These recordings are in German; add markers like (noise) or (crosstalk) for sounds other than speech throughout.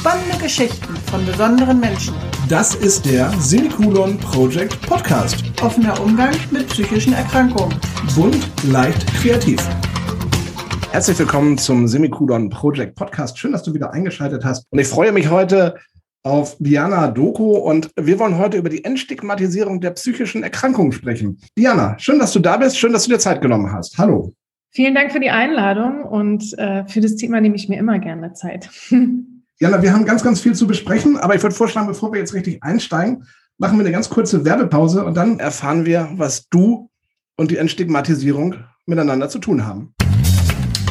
Spannende Geschichten von besonderen Menschen. Das ist der Semikolon Project Podcast. Offener Umgang mit psychischen Erkrankungen. Bunt, leicht, kreativ. Herzlich willkommen zum Semikolon Project Podcast. Schön, dass du wieder eingeschaltet hast. Und ich freue mich heute auf Diana Doku und wir wollen heute über die Entstigmatisierung der psychischen Erkrankungen sprechen. Diana, schön, dass du da bist. Schön, dass du dir Zeit genommen hast. Hallo. Vielen Dank für die Einladung und äh, für das Thema nehme ich mir immer gerne Zeit. (laughs) Jana, wir haben ganz, ganz viel zu besprechen, aber ich würde vorschlagen, bevor wir jetzt richtig einsteigen, machen wir eine ganz kurze Werbepause und dann erfahren wir, was du und die Entstigmatisierung miteinander zu tun haben.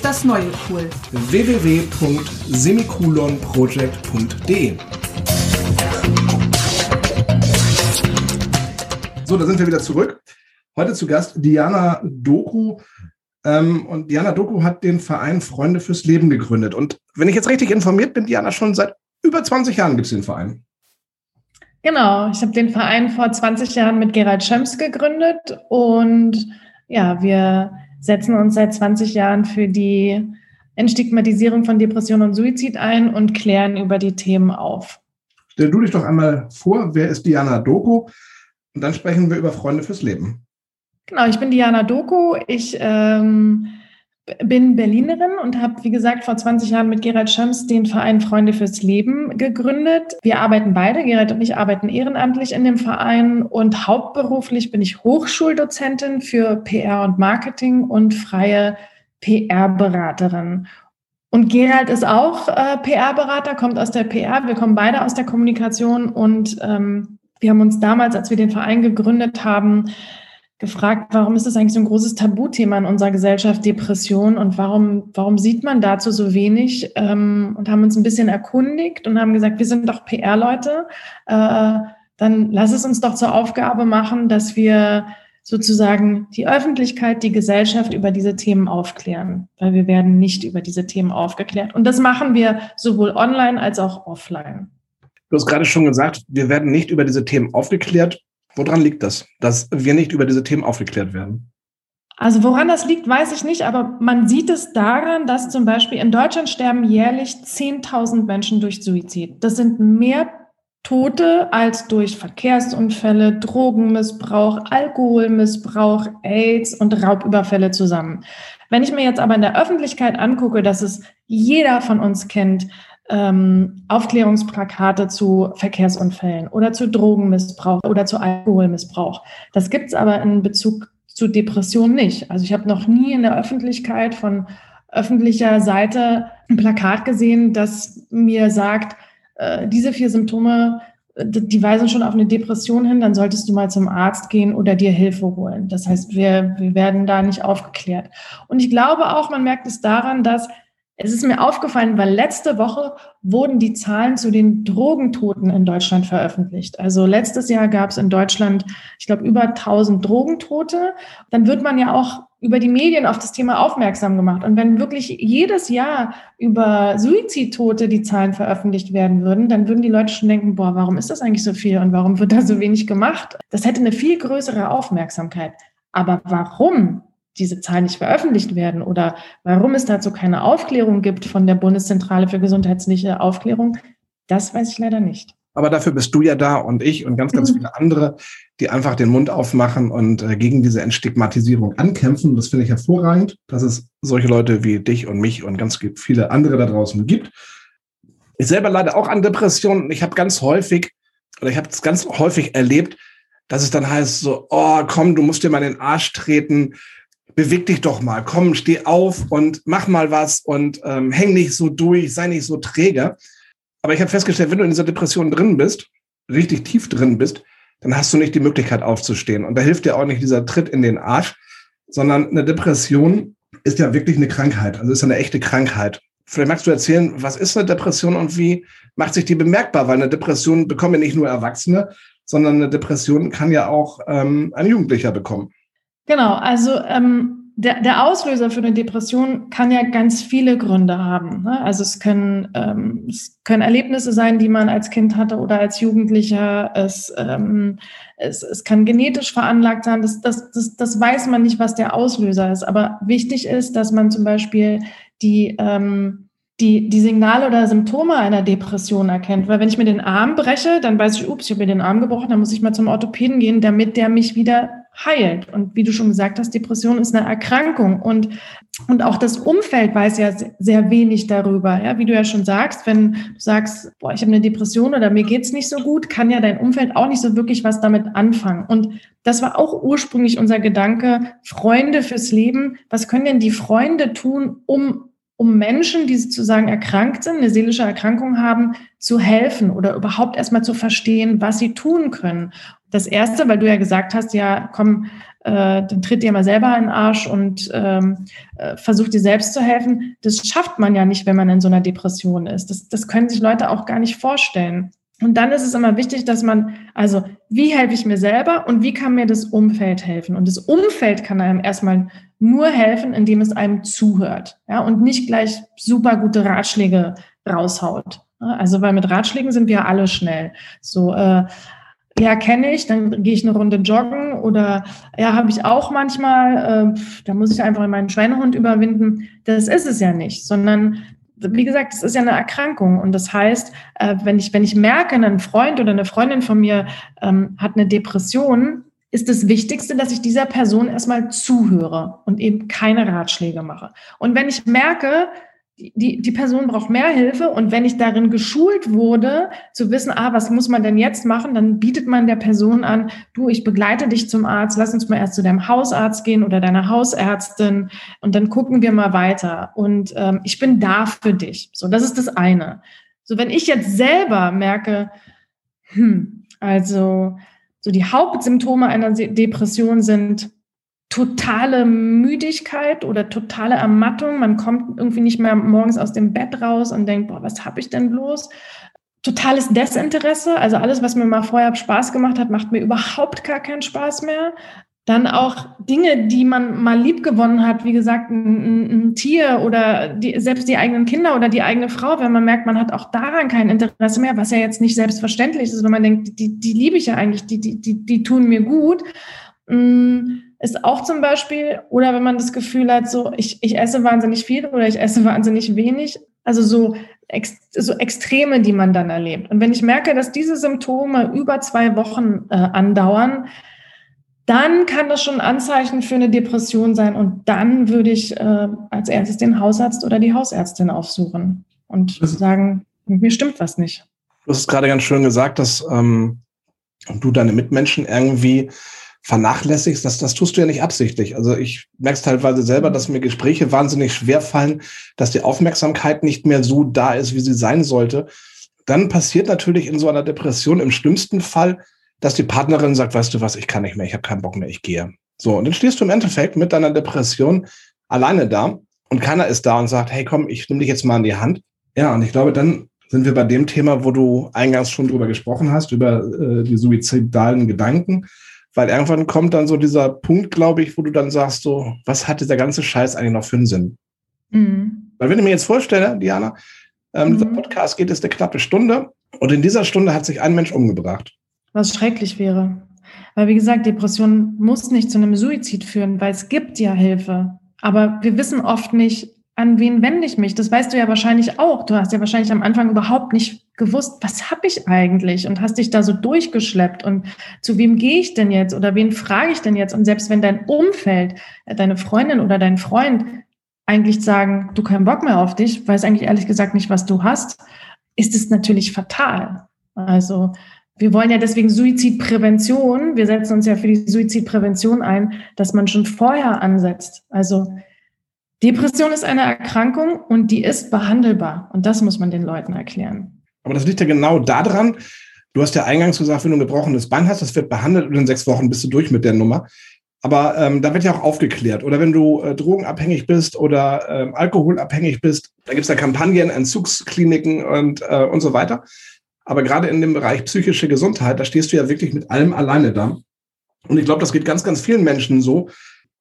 das neue cool. www.semikolonproject.de So, da sind wir wieder zurück. Heute zu Gast Diana Doku. Ähm, und Diana Doku hat den Verein Freunde fürs Leben gegründet. Und wenn ich jetzt richtig informiert bin, Diana, schon seit über 20 Jahren gibt es den Verein. Genau, ich habe den Verein vor 20 Jahren mit Gerald Schöms gegründet und ja, wir setzen uns seit 20 Jahren für die Entstigmatisierung von Depression und Suizid ein und klären über die Themen auf. Stell du dich doch einmal vor, wer ist Diana Doku? Und dann sprechen wir über Freunde fürs Leben. Genau, ich bin Diana Doku. Ich ähm, bin Berlinerin und habe, wie gesagt, vor 20 Jahren mit Gerald Schöms den Verein Freunde fürs Leben gegründet. Wir arbeiten beide, Gerald und ich arbeiten ehrenamtlich in dem Verein und hauptberuflich bin ich Hochschuldozentin für PR und Marketing und freie PR-Beraterin. Und Gerald ist auch äh, PR-Berater, kommt aus der PR. Wir kommen beide aus der Kommunikation und ähm, wir haben uns damals, als wir den Verein gegründet haben, gefragt, warum ist das eigentlich so ein großes Tabuthema in unserer Gesellschaft, Depression und warum, warum sieht man dazu so wenig ähm, und haben uns ein bisschen erkundigt und haben gesagt, wir sind doch PR-Leute, äh, dann lass es uns doch zur Aufgabe machen, dass wir sozusagen die Öffentlichkeit, die Gesellschaft über diese Themen aufklären, weil wir werden nicht über diese Themen aufgeklärt. Und das machen wir sowohl online als auch offline. Du hast gerade schon gesagt, wir werden nicht über diese Themen aufgeklärt. Woran liegt das, dass wir nicht über diese Themen aufgeklärt werden? Also woran das liegt, weiß ich nicht, aber man sieht es daran, dass zum Beispiel in Deutschland sterben jährlich 10.000 Menschen durch Suizid. Das sind mehr Tote als durch Verkehrsunfälle, Drogenmissbrauch, Alkoholmissbrauch, AIDS und Raubüberfälle zusammen. Wenn ich mir jetzt aber in der Öffentlichkeit angucke, dass es jeder von uns kennt, ähm, Aufklärungsplakate zu Verkehrsunfällen oder zu Drogenmissbrauch oder zu Alkoholmissbrauch. Das gibt es aber in Bezug zu Depressionen nicht. Also ich habe noch nie in der Öffentlichkeit von öffentlicher Seite ein Plakat gesehen, das mir sagt, äh, diese vier Symptome, die weisen schon auf eine Depression hin, dann solltest du mal zum Arzt gehen oder dir Hilfe holen. Das heißt, wir, wir werden da nicht aufgeklärt. Und ich glaube auch, man merkt es daran, dass es ist mir aufgefallen, weil letzte Woche wurden die Zahlen zu den Drogentoten in Deutschland veröffentlicht. Also letztes Jahr gab es in Deutschland, ich glaube, über 1000 Drogentote. Dann wird man ja auch über die Medien auf das Thema aufmerksam gemacht. Und wenn wirklich jedes Jahr über Suizidtote die Zahlen veröffentlicht werden würden, dann würden die Leute schon denken, boah, warum ist das eigentlich so viel und warum wird da so wenig gemacht? Das hätte eine viel größere Aufmerksamkeit. Aber warum diese Zahlen nicht veröffentlicht werden oder warum es dazu keine Aufklärung gibt von der Bundeszentrale für gesundheitliche Aufklärung, das weiß ich leider nicht. Aber dafür bist du ja da und ich und ganz, ganz mhm. viele andere, die einfach den Mund aufmachen und äh, gegen diese Entstigmatisierung ankämpfen. Das finde ich hervorragend, dass es solche Leute wie dich und mich und ganz viele andere da draußen gibt. Ich selber leide auch an Depressionen. Ich habe ganz häufig, oder ich habe es ganz häufig erlebt, dass es dann heißt so, oh, komm, du musst dir mal in den Arsch treten beweg dich doch mal, komm, steh auf und mach mal was und ähm, häng nicht so durch, sei nicht so träge. Aber ich habe festgestellt, wenn du in dieser Depression drin bist, richtig tief drin bist, dann hast du nicht die Möglichkeit aufzustehen. Und da hilft dir auch nicht dieser Tritt in den Arsch, sondern eine Depression ist ja wirklich eine Krankheit, also ist eine echte Krankheit. Vielleicht magst du erzählen, was ist eine Depression und wie macht sich die bemerkbar? Weil eine Depression bekommen ja nicht nur Erwachsene, sondern eine Depression kann ja auch ähm, ein Jugendlicher bekommen. Genau, also ähm, der, der Auslöser für eine Depression kann ja ganz viele Gründe haben. Ne? Also es können, ähm, es können Erlebnisse sein, die man als Kind hatte oder als Jugendlicher. Es, ähm, es, es kann genetisch veranlagt sein. Das, das, das, das weiß man nicht, was der Auslöser ist. Aber wichtig ist, dass man zum Beispiel die, ähm, die, die Signale oder Symptome einer Depression erkennt. Weil wenn ich mir den Arm breche, dann weiß ich, ups, ich habe mir den Arm gebrochen, dann muss ich mal zum Orthopäden gehen, damit der mich wieder heilt. Und wie du schon gesagt hast, Depression ist eine Erkrankung und und auch das Umfeld weiß ja sehr wenig darüber. Ja, wie du ja schon sagst, wenn du sagst, boah, ich habe eine Depression oder mir geht's nicht so gut, kann ja dein Umfeld auch nicht so wirklich was damit anfangen. Und das war auch ursprünglich unser Gedanke, Freunde fürs Leben. Was können denn die Freunde tun, um um Menschen, die sozusagen erkrankt sind, eine seelische Erkrankung haben, zu helfen oder überhaupt erstmal zu verstehen, was sie tun können. Das erste, weil du ja gesagt hast, ja, komm, äh, dann tritt dir mal selber in den Arsch und ähm, äh, versucht dir selbst zu helfen. Das schafft man ja nicht, wenn man in so einer Depression ist. Das, das können sich Leute auch gar nicht vorstellen. Und dann ist es immer wichtig, dass man, also wie helfe ich mir selber und wie kann mir das Umfeld helfen? Und das Umfeld kann einem erstmal nur helfen, indem es einem zuhört, ja, und nicht gleich super gute Ratschläge raushaut. Also weil mit Ratschlägen sind wir alle schnell. So, äh, ja, kenne ich, dann gehe ich eine Runde joggen oder ja, habe ich auch manchmal, äh, da muss ich einfach meinen Schweinehund überwinden. Das ist es ja nicht, sondern wie gesagt, es ist ja eine Erkrankung und das heißt, äh, wenn ich wenn ich merke, ein Freund oder eine Freundin von mir ähm, hat eine Depression, ist das Wichtigste, dass ich dieser Person erstmal zuhöre und eben keine Ratschläge mache. Und wenn ich merke, die, die Person braucht mehr Hilfe und wenn ich darin geschult wurde, zu wissen, ah, was muss man denn jetzt machen, dann bietet man der Person an, du, ich begleite dich zum Arzt, lass uns mal erst zu deinem Hausarzt gehen oder deiner Hausärztin und dann gucken wir mal weiter. Und ähm, ich bin da für dich. So, das ist das eine. So, wenn ich jetzt selber merke, hm, also so die Hauptsymptome einer Depression sind totale Müdigkeit oder totale Ermattung. Man kommt irgendwie nicht mehr morgens aus dem Bett raus und denkt, boah, was habe ich denn bloß? Totales Desinteresse, also alles, was mir mal vorher Spaß gemacht hat, macht mir überhaupt gar keinen Spaß mehr. Dann auch Dinge, die man mal lieb gewonnen hat, wie gesagt, ein, ein Tier oder die, selbst die eigenen Kinder oder die eigene Frau, wenn man merkt, man hat auch daran kein Interesse mehr, was ja jetzt nicht selbstverständlich ist, wenn man denkt, die, die liebe ich ja eigentlich, die, die, die, die tun mir gut. Mm, ist auch zum Beispiel, oder wenn man das Gefühl hat, so ich, ich esse wahnsinnig viel oder ich esse wahnsinnig wenig, also so, ex, so Extreme, die man dann erlebt. Und wenn ich merke, dass diese Symptome über zwei Wochen äh, andauern, dann kann das schon ein Anzeichen für eine Depression sein und dann würde ich äh, als erstes den Hausarzt oder die Hausärztin aufsuchen und sagen, mir stimmt was nicht. Du hast gerade ganz schön gesagt, dass ähm, du deine Mitmenschen irgendwie vernachlässigst, das, das tust du ja nicht absichtlich. Also ich merke es teilweise selber, dass mir Gespräche wahnsinnig schwer fallen, dass die Aufmerksamkeit nicht mehr so da ist, wie sie sein sollte. Dann passiert natürlich in so einer Depression im schlimmsten Fall, dass die Partnerin sagt, weißt du was, ich kann nicht mehr, ich habe keinen Bock mehr, ich gehe. So, und dann stehst du im Endeffekt mit deiner Depression alleine da und keiner ist da und sagt, hey komm, ich nehme dich jetzt mal in die Hand. Ja, und ich glaube, dann sind wir bei dem Thema, wo du eingangs schon drüber gesprochen hast, über äh, die suizidalen Gedanken. Weil irgendwann kommt dann so dieser Punkt, glaube ich, wo du dann sagst, so, was hat dieser ganze Scheiß eigentlich noch für einen Sinn? Mhm. Weil wenn ich mir jetzt vorstelle, Diana, ähm, mhm. dieser Podcast geht jetzt eine knappe Stunde und in dieser Stunde hat sich ein Mensch umgebracht. Was schrecklich wäre. Weil, wie gesagt, Depression muss nicht zu einem Suizid führen, weil es gibt ja Hilfe. Aber wir wissen oft nicht, an wen wende ich mich? Das weißt du ja wahrscheinlich auch. Du hast ja wahrscheinlich am Anfang überhaupt nicht gewusst, was habe ich eigentlich und hast dich da so durchgeschleppt und zu wem gehe ich denn jetzt oder wen frage ich denn jetzt? Und selbst wenn dein Umfeld, äh, deine Freundin oder dein Freund eigentlich sagen, du keinen Bock mehr auf dich, weiß eigentlich ehrlich gesagt nicht, was du hast, ist es natürlich fatal. Also wir wollen ja deswegen Suizidprävention, wir setzen uns ja für die Suizidprävention ein, dass man schon vorher ansetzt. Also Depression ist eine Erkrankung und die ist behandelbar. Und das muss man den Leuten erklären. Aber das liegt ja genau daran, du hast ja eingangs gesagt, wenn du ein gebrochenes Bein hast, das wird behandelt und in sechs Wochen bist du durch mit der Nummer. Aber ähm, da wird ja auch aufgeklärt. Oder wenn du äh, drogenabhängig bist oder ähm, alkoholabhängig bist, da gibt es ja Kampagnen, Entzugskliniken und, äh, und so weiter. Aber gerade in dem Bereich psychische Gesundheit, da stehst du ja wirklich mit allem alleine da. Und ich glaube, das geht ganz, ganz vielen Menschen so,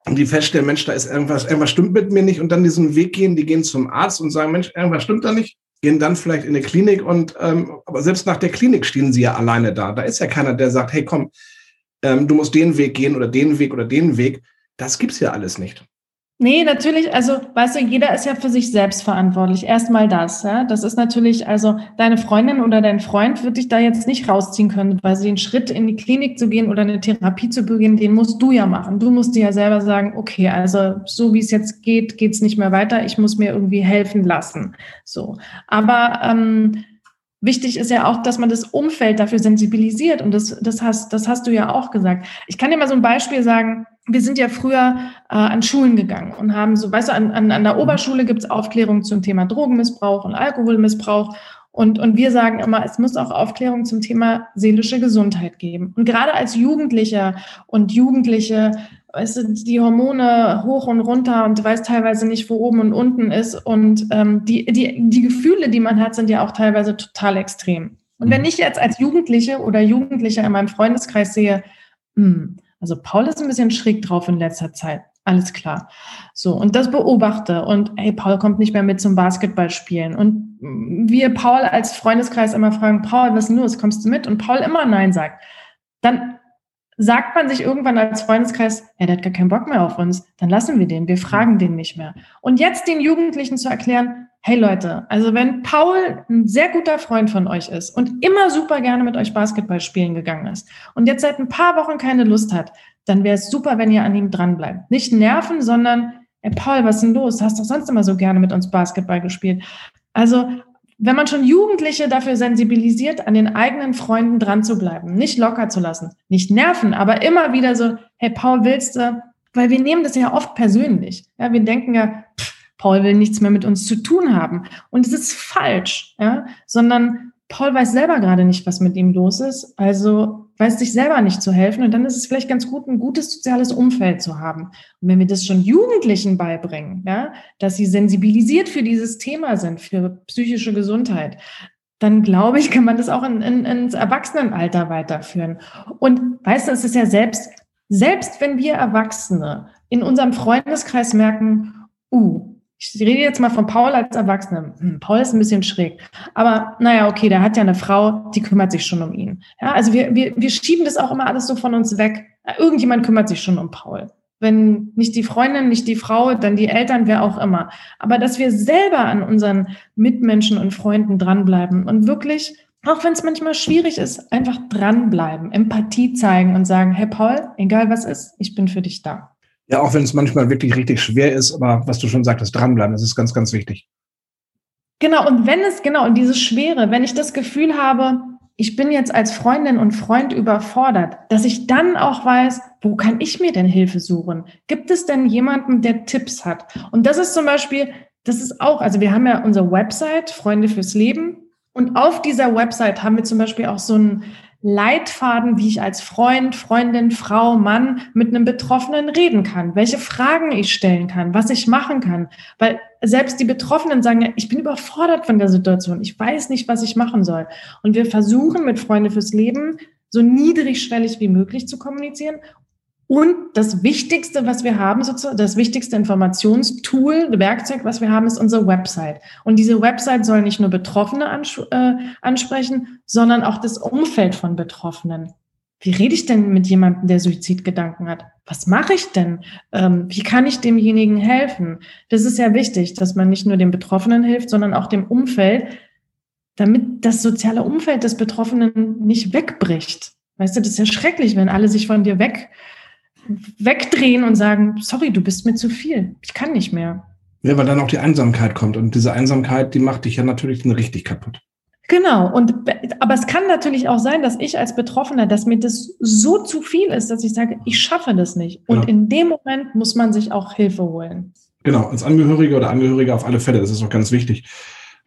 die feststellen, Mensch, da ist irgendwas, irgendwas stimmt mit mir nicht und dann diesen Weg gehen, die gehen zum Arzt und sagen, Mensch, irgendwas stimmt da nicht, gehen dann vielleicht in eine Klinik und ähm, aber selbst nach der Klinik stehen sie ja alleine da. Da ist ja keiner, der sagt, hey komm, ähm, du musst den Weg gehen oder den Weg oder den Weg. Das gibt's ja alles nicht. Nee, natürlich, also weißt du, jeder ist ja für sich selbst verantwortlich. Erstmal das, ja. Das ist natürlich, also deine Freundin oder dein Freund wird dich da jetzt nicht rausziehen können, weil sie den Schritt in die Klinik zu gehen oder eine Therapie zu beginnen, den musst du ja machen. Du musst dir ja selber sagen, okay, also so wie es jetzt geht, geht's nicht mehr weiter. Ich muss mir irgendwie helfen lassen. So. Aber ähm, Wichtig ist ja auch, dass man das Umfeld dafür sensibilisiert. Und das, das, hast, das hast du ja auch gesagt. Ich kann dir mal so ein Beispiel sagen. Wir sind ja früher äh, an Schulen gegangen und haben so, weißt du, an, an, an der Oberschule gibt's Aufklärung zum Thema Drogenmissbrauch und Alkoholmissbrauch. Und, und wir sagen immer, es muss auch Aufklärung zum Thema seelische Gesundheit geben. Und gerade als Jugendlicher und Jugendliche weißt du, die Hormone hoch und runter und du weißt teilweise nicht, wo oben und unten ist. Und ähm, die, die, die Gefühle, die man hat, sind ja auch teilweise total extrem. Und wenn mhm. ich jetzt als Jugendliche oder Jugendlicher in meinem Freundeskreis sehe, mh, hm, also Paul ist ein bisschen schräg drauf in letzter Zeit. Alles klar. So, und das beobachte. Und hey, Paul kommt nicht mehr mit zum Basketballspielen. Und wir Paul als Freundeskreis immer fragen, Paul, was ist denn los? Kommst du mit? Und Paul immer Nein sagt. Dann sagt man sich irgendwann als Freundeskreis, ja, der hat gar keinen Bock mehr auf uns, dann lassen wir den, wir fragen den nicht mehr. Und jetzt den Jugendlichen zu erklären, hey Leute, also wenn Paul ein sehr guter Freund von euch ist und immer super gerne mit euch Basketball spielen gegangen ist und jetzt seit ein paar Wochen keine Lust hat, dann wäre es super, wenn ihr an ihm dranbleibt. Nicht nerven, sondern, hey Paul, was ist denn los? Du hast doch sonst immer so gerne mit uns Basketball gespielt. Also wenn man schon Jugendliche dafür sensibilisiert, an den eigenen Freunden dran zu bleiben, nicht locker zu lassen, nicht nerven, aber immer wieder so, hey Paul, willst du? Weil wir nehmen das ja oft persönlich. Ja, wir denken ja, pff, Paul will nichts mehr mit uns zu tun haben. Und es ist falsch, ja, sondern Paul weiß selber gerade nicht, was mit ihm los ist. Also weiß sich selber nicht zu helfen. Und dann ist es vielleicht ganz gut, ein gutes soziales Umfeld zu haben. Und wenn wir das schon Jugendlichen beibringen, ja, dass sie sensibilisiert für dieses Thema sind, für psychische Gesundheit, dann glaube ich, kann man das auch in, in, ins Erwachsenenalter weiterführen. Und weißt du, es ist ja selbst, selbst wenn wir Erwachsene in unserem Freundeskreis merken, uh, ich rede jetzt mal von Paul als Erwachsener. Hm, Paul ist ein bisschen schräg. Aber naja, okay, der hat ja eine Frau, die kümmert sich schon um ihn. Ja, also wir, wir, wir schieben das auch immer alles so von uns weg. Irgendjemand kümmert sich schon um Paul. Wenn nicht die Freundin, nicht die Frau, dann die Eltern, wer auch immer. Aber dass wir selber an unseren Mitmenschen und Freunden dranbleiben und wirklich, auch wenn es manchmal schwierig ist, einfach dranbleiben, Empathie zeigen und sagen, hey Paul, egal was ist, ich bin für dich da. Ja, auch wenn es manchmal wirklich richtig schwer ist, aber was du schon sagtest, dranbleiben, das ist ganz, ganz wichtig. Genau, und wenn es, genau, und dieses Schwere, wenn ich das Gefühl habe, ich bin jetzt als Freundin und Freund überfordert, dass ich dann auch weiß, wo kann ich mir denn Hilfe suchen? Gibt es denn jemanden, der Tipps hat? Und das ist zum Beispiel, das ist auch, also wir haben ja unsere Website, Freunde fürs Leben. Und auf dieser Website haben wir zum Beispiel auch so ein Leitfaden, wie ich als Freund, Freundin, Frau, Mann mit einem Betroffenen reden kann, welche Fragen ich stellen kann, was ich machen kann. Weil selbst die Betroffenen sagen, ja, ich bin überfordert von der Situation, ich weiß nicht, was ich machen soll. Und wir versuchen mit Freunde fürs Leben so niedrigschwellig wie möglich zu kommunizieren und das Wichtigste, was wir haben, sozusagen, das wichtigste Informationstool, Werkzeug, was wir haben, ist unsere Website. Und diese Website soll nicht nur Betroffene ans äh, ansprechen, sondern auch das Umfeld von Betroffenen. Wie rede ich denn mit jemandem, der Suizidgedanken hat? Was mache ich denn? Ähm, wie kann ich demjenigen helfen? Das ist ja wichtig, dass man nicht nur dem Betroffenen hilft, sondern auch dem Umfeld, damit das soziale Umfeld des Betroffenen nicht wegbricht. Weißt du, das ist ja schrecklich, wenn alle sich von dir weg wegdrehen und sagen, sorry, du bist mir zu viel. Ich kann nicht mehr. Ja, weil dann auch die Einsamkeit kommt. Und diese Einsamkeit, die macht dich ja natürlich dann richtig kaputt. Genau. Und, aber es kann natürlich auch sein, dass ich als Betroffener, dass mir das so zu viel ist, dass ich sage, ich schaffe das nicht. Und genau. in dem Moment muss man sich auch Hilfe holen. Genau. Als Angehörige oder Angehörige auf alle Fälle. Das ist auch ganz wichtig.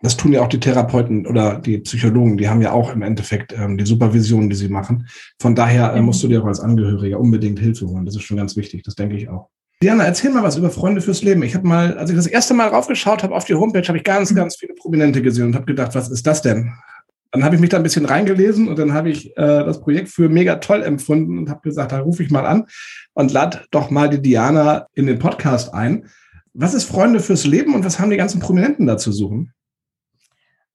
Das tun ja auch die Therapeuten oder die Psychologen, die haben ja auch im Endeffekt ähm, die Supervision, die sie machen. Von daher äh, musst du dir auch als Angehöriger unbedingt Hilfe holen. Das ist schon ganz wichtig, das denke ich auch. Diana, erzähl mal was über Freunde fürs Leben. Ich habe mal, als ich das erste Mal raufgeschaut habe auf die Homepage, habe ich ganz, mhm. ganz viele Prominente gesehen und habe gedacht, was ist das denn? Dann habe ich mich da ein bisschen reingelesen und dann habe ich äh, das Projekt für mega toll empfunden und habe gesagt, da rufe ich mal an und lad doch mal die Diana in den Podcast ein. Was ist Freunde fürs Leben und was haben die ganzen Prominenten da zu suchen?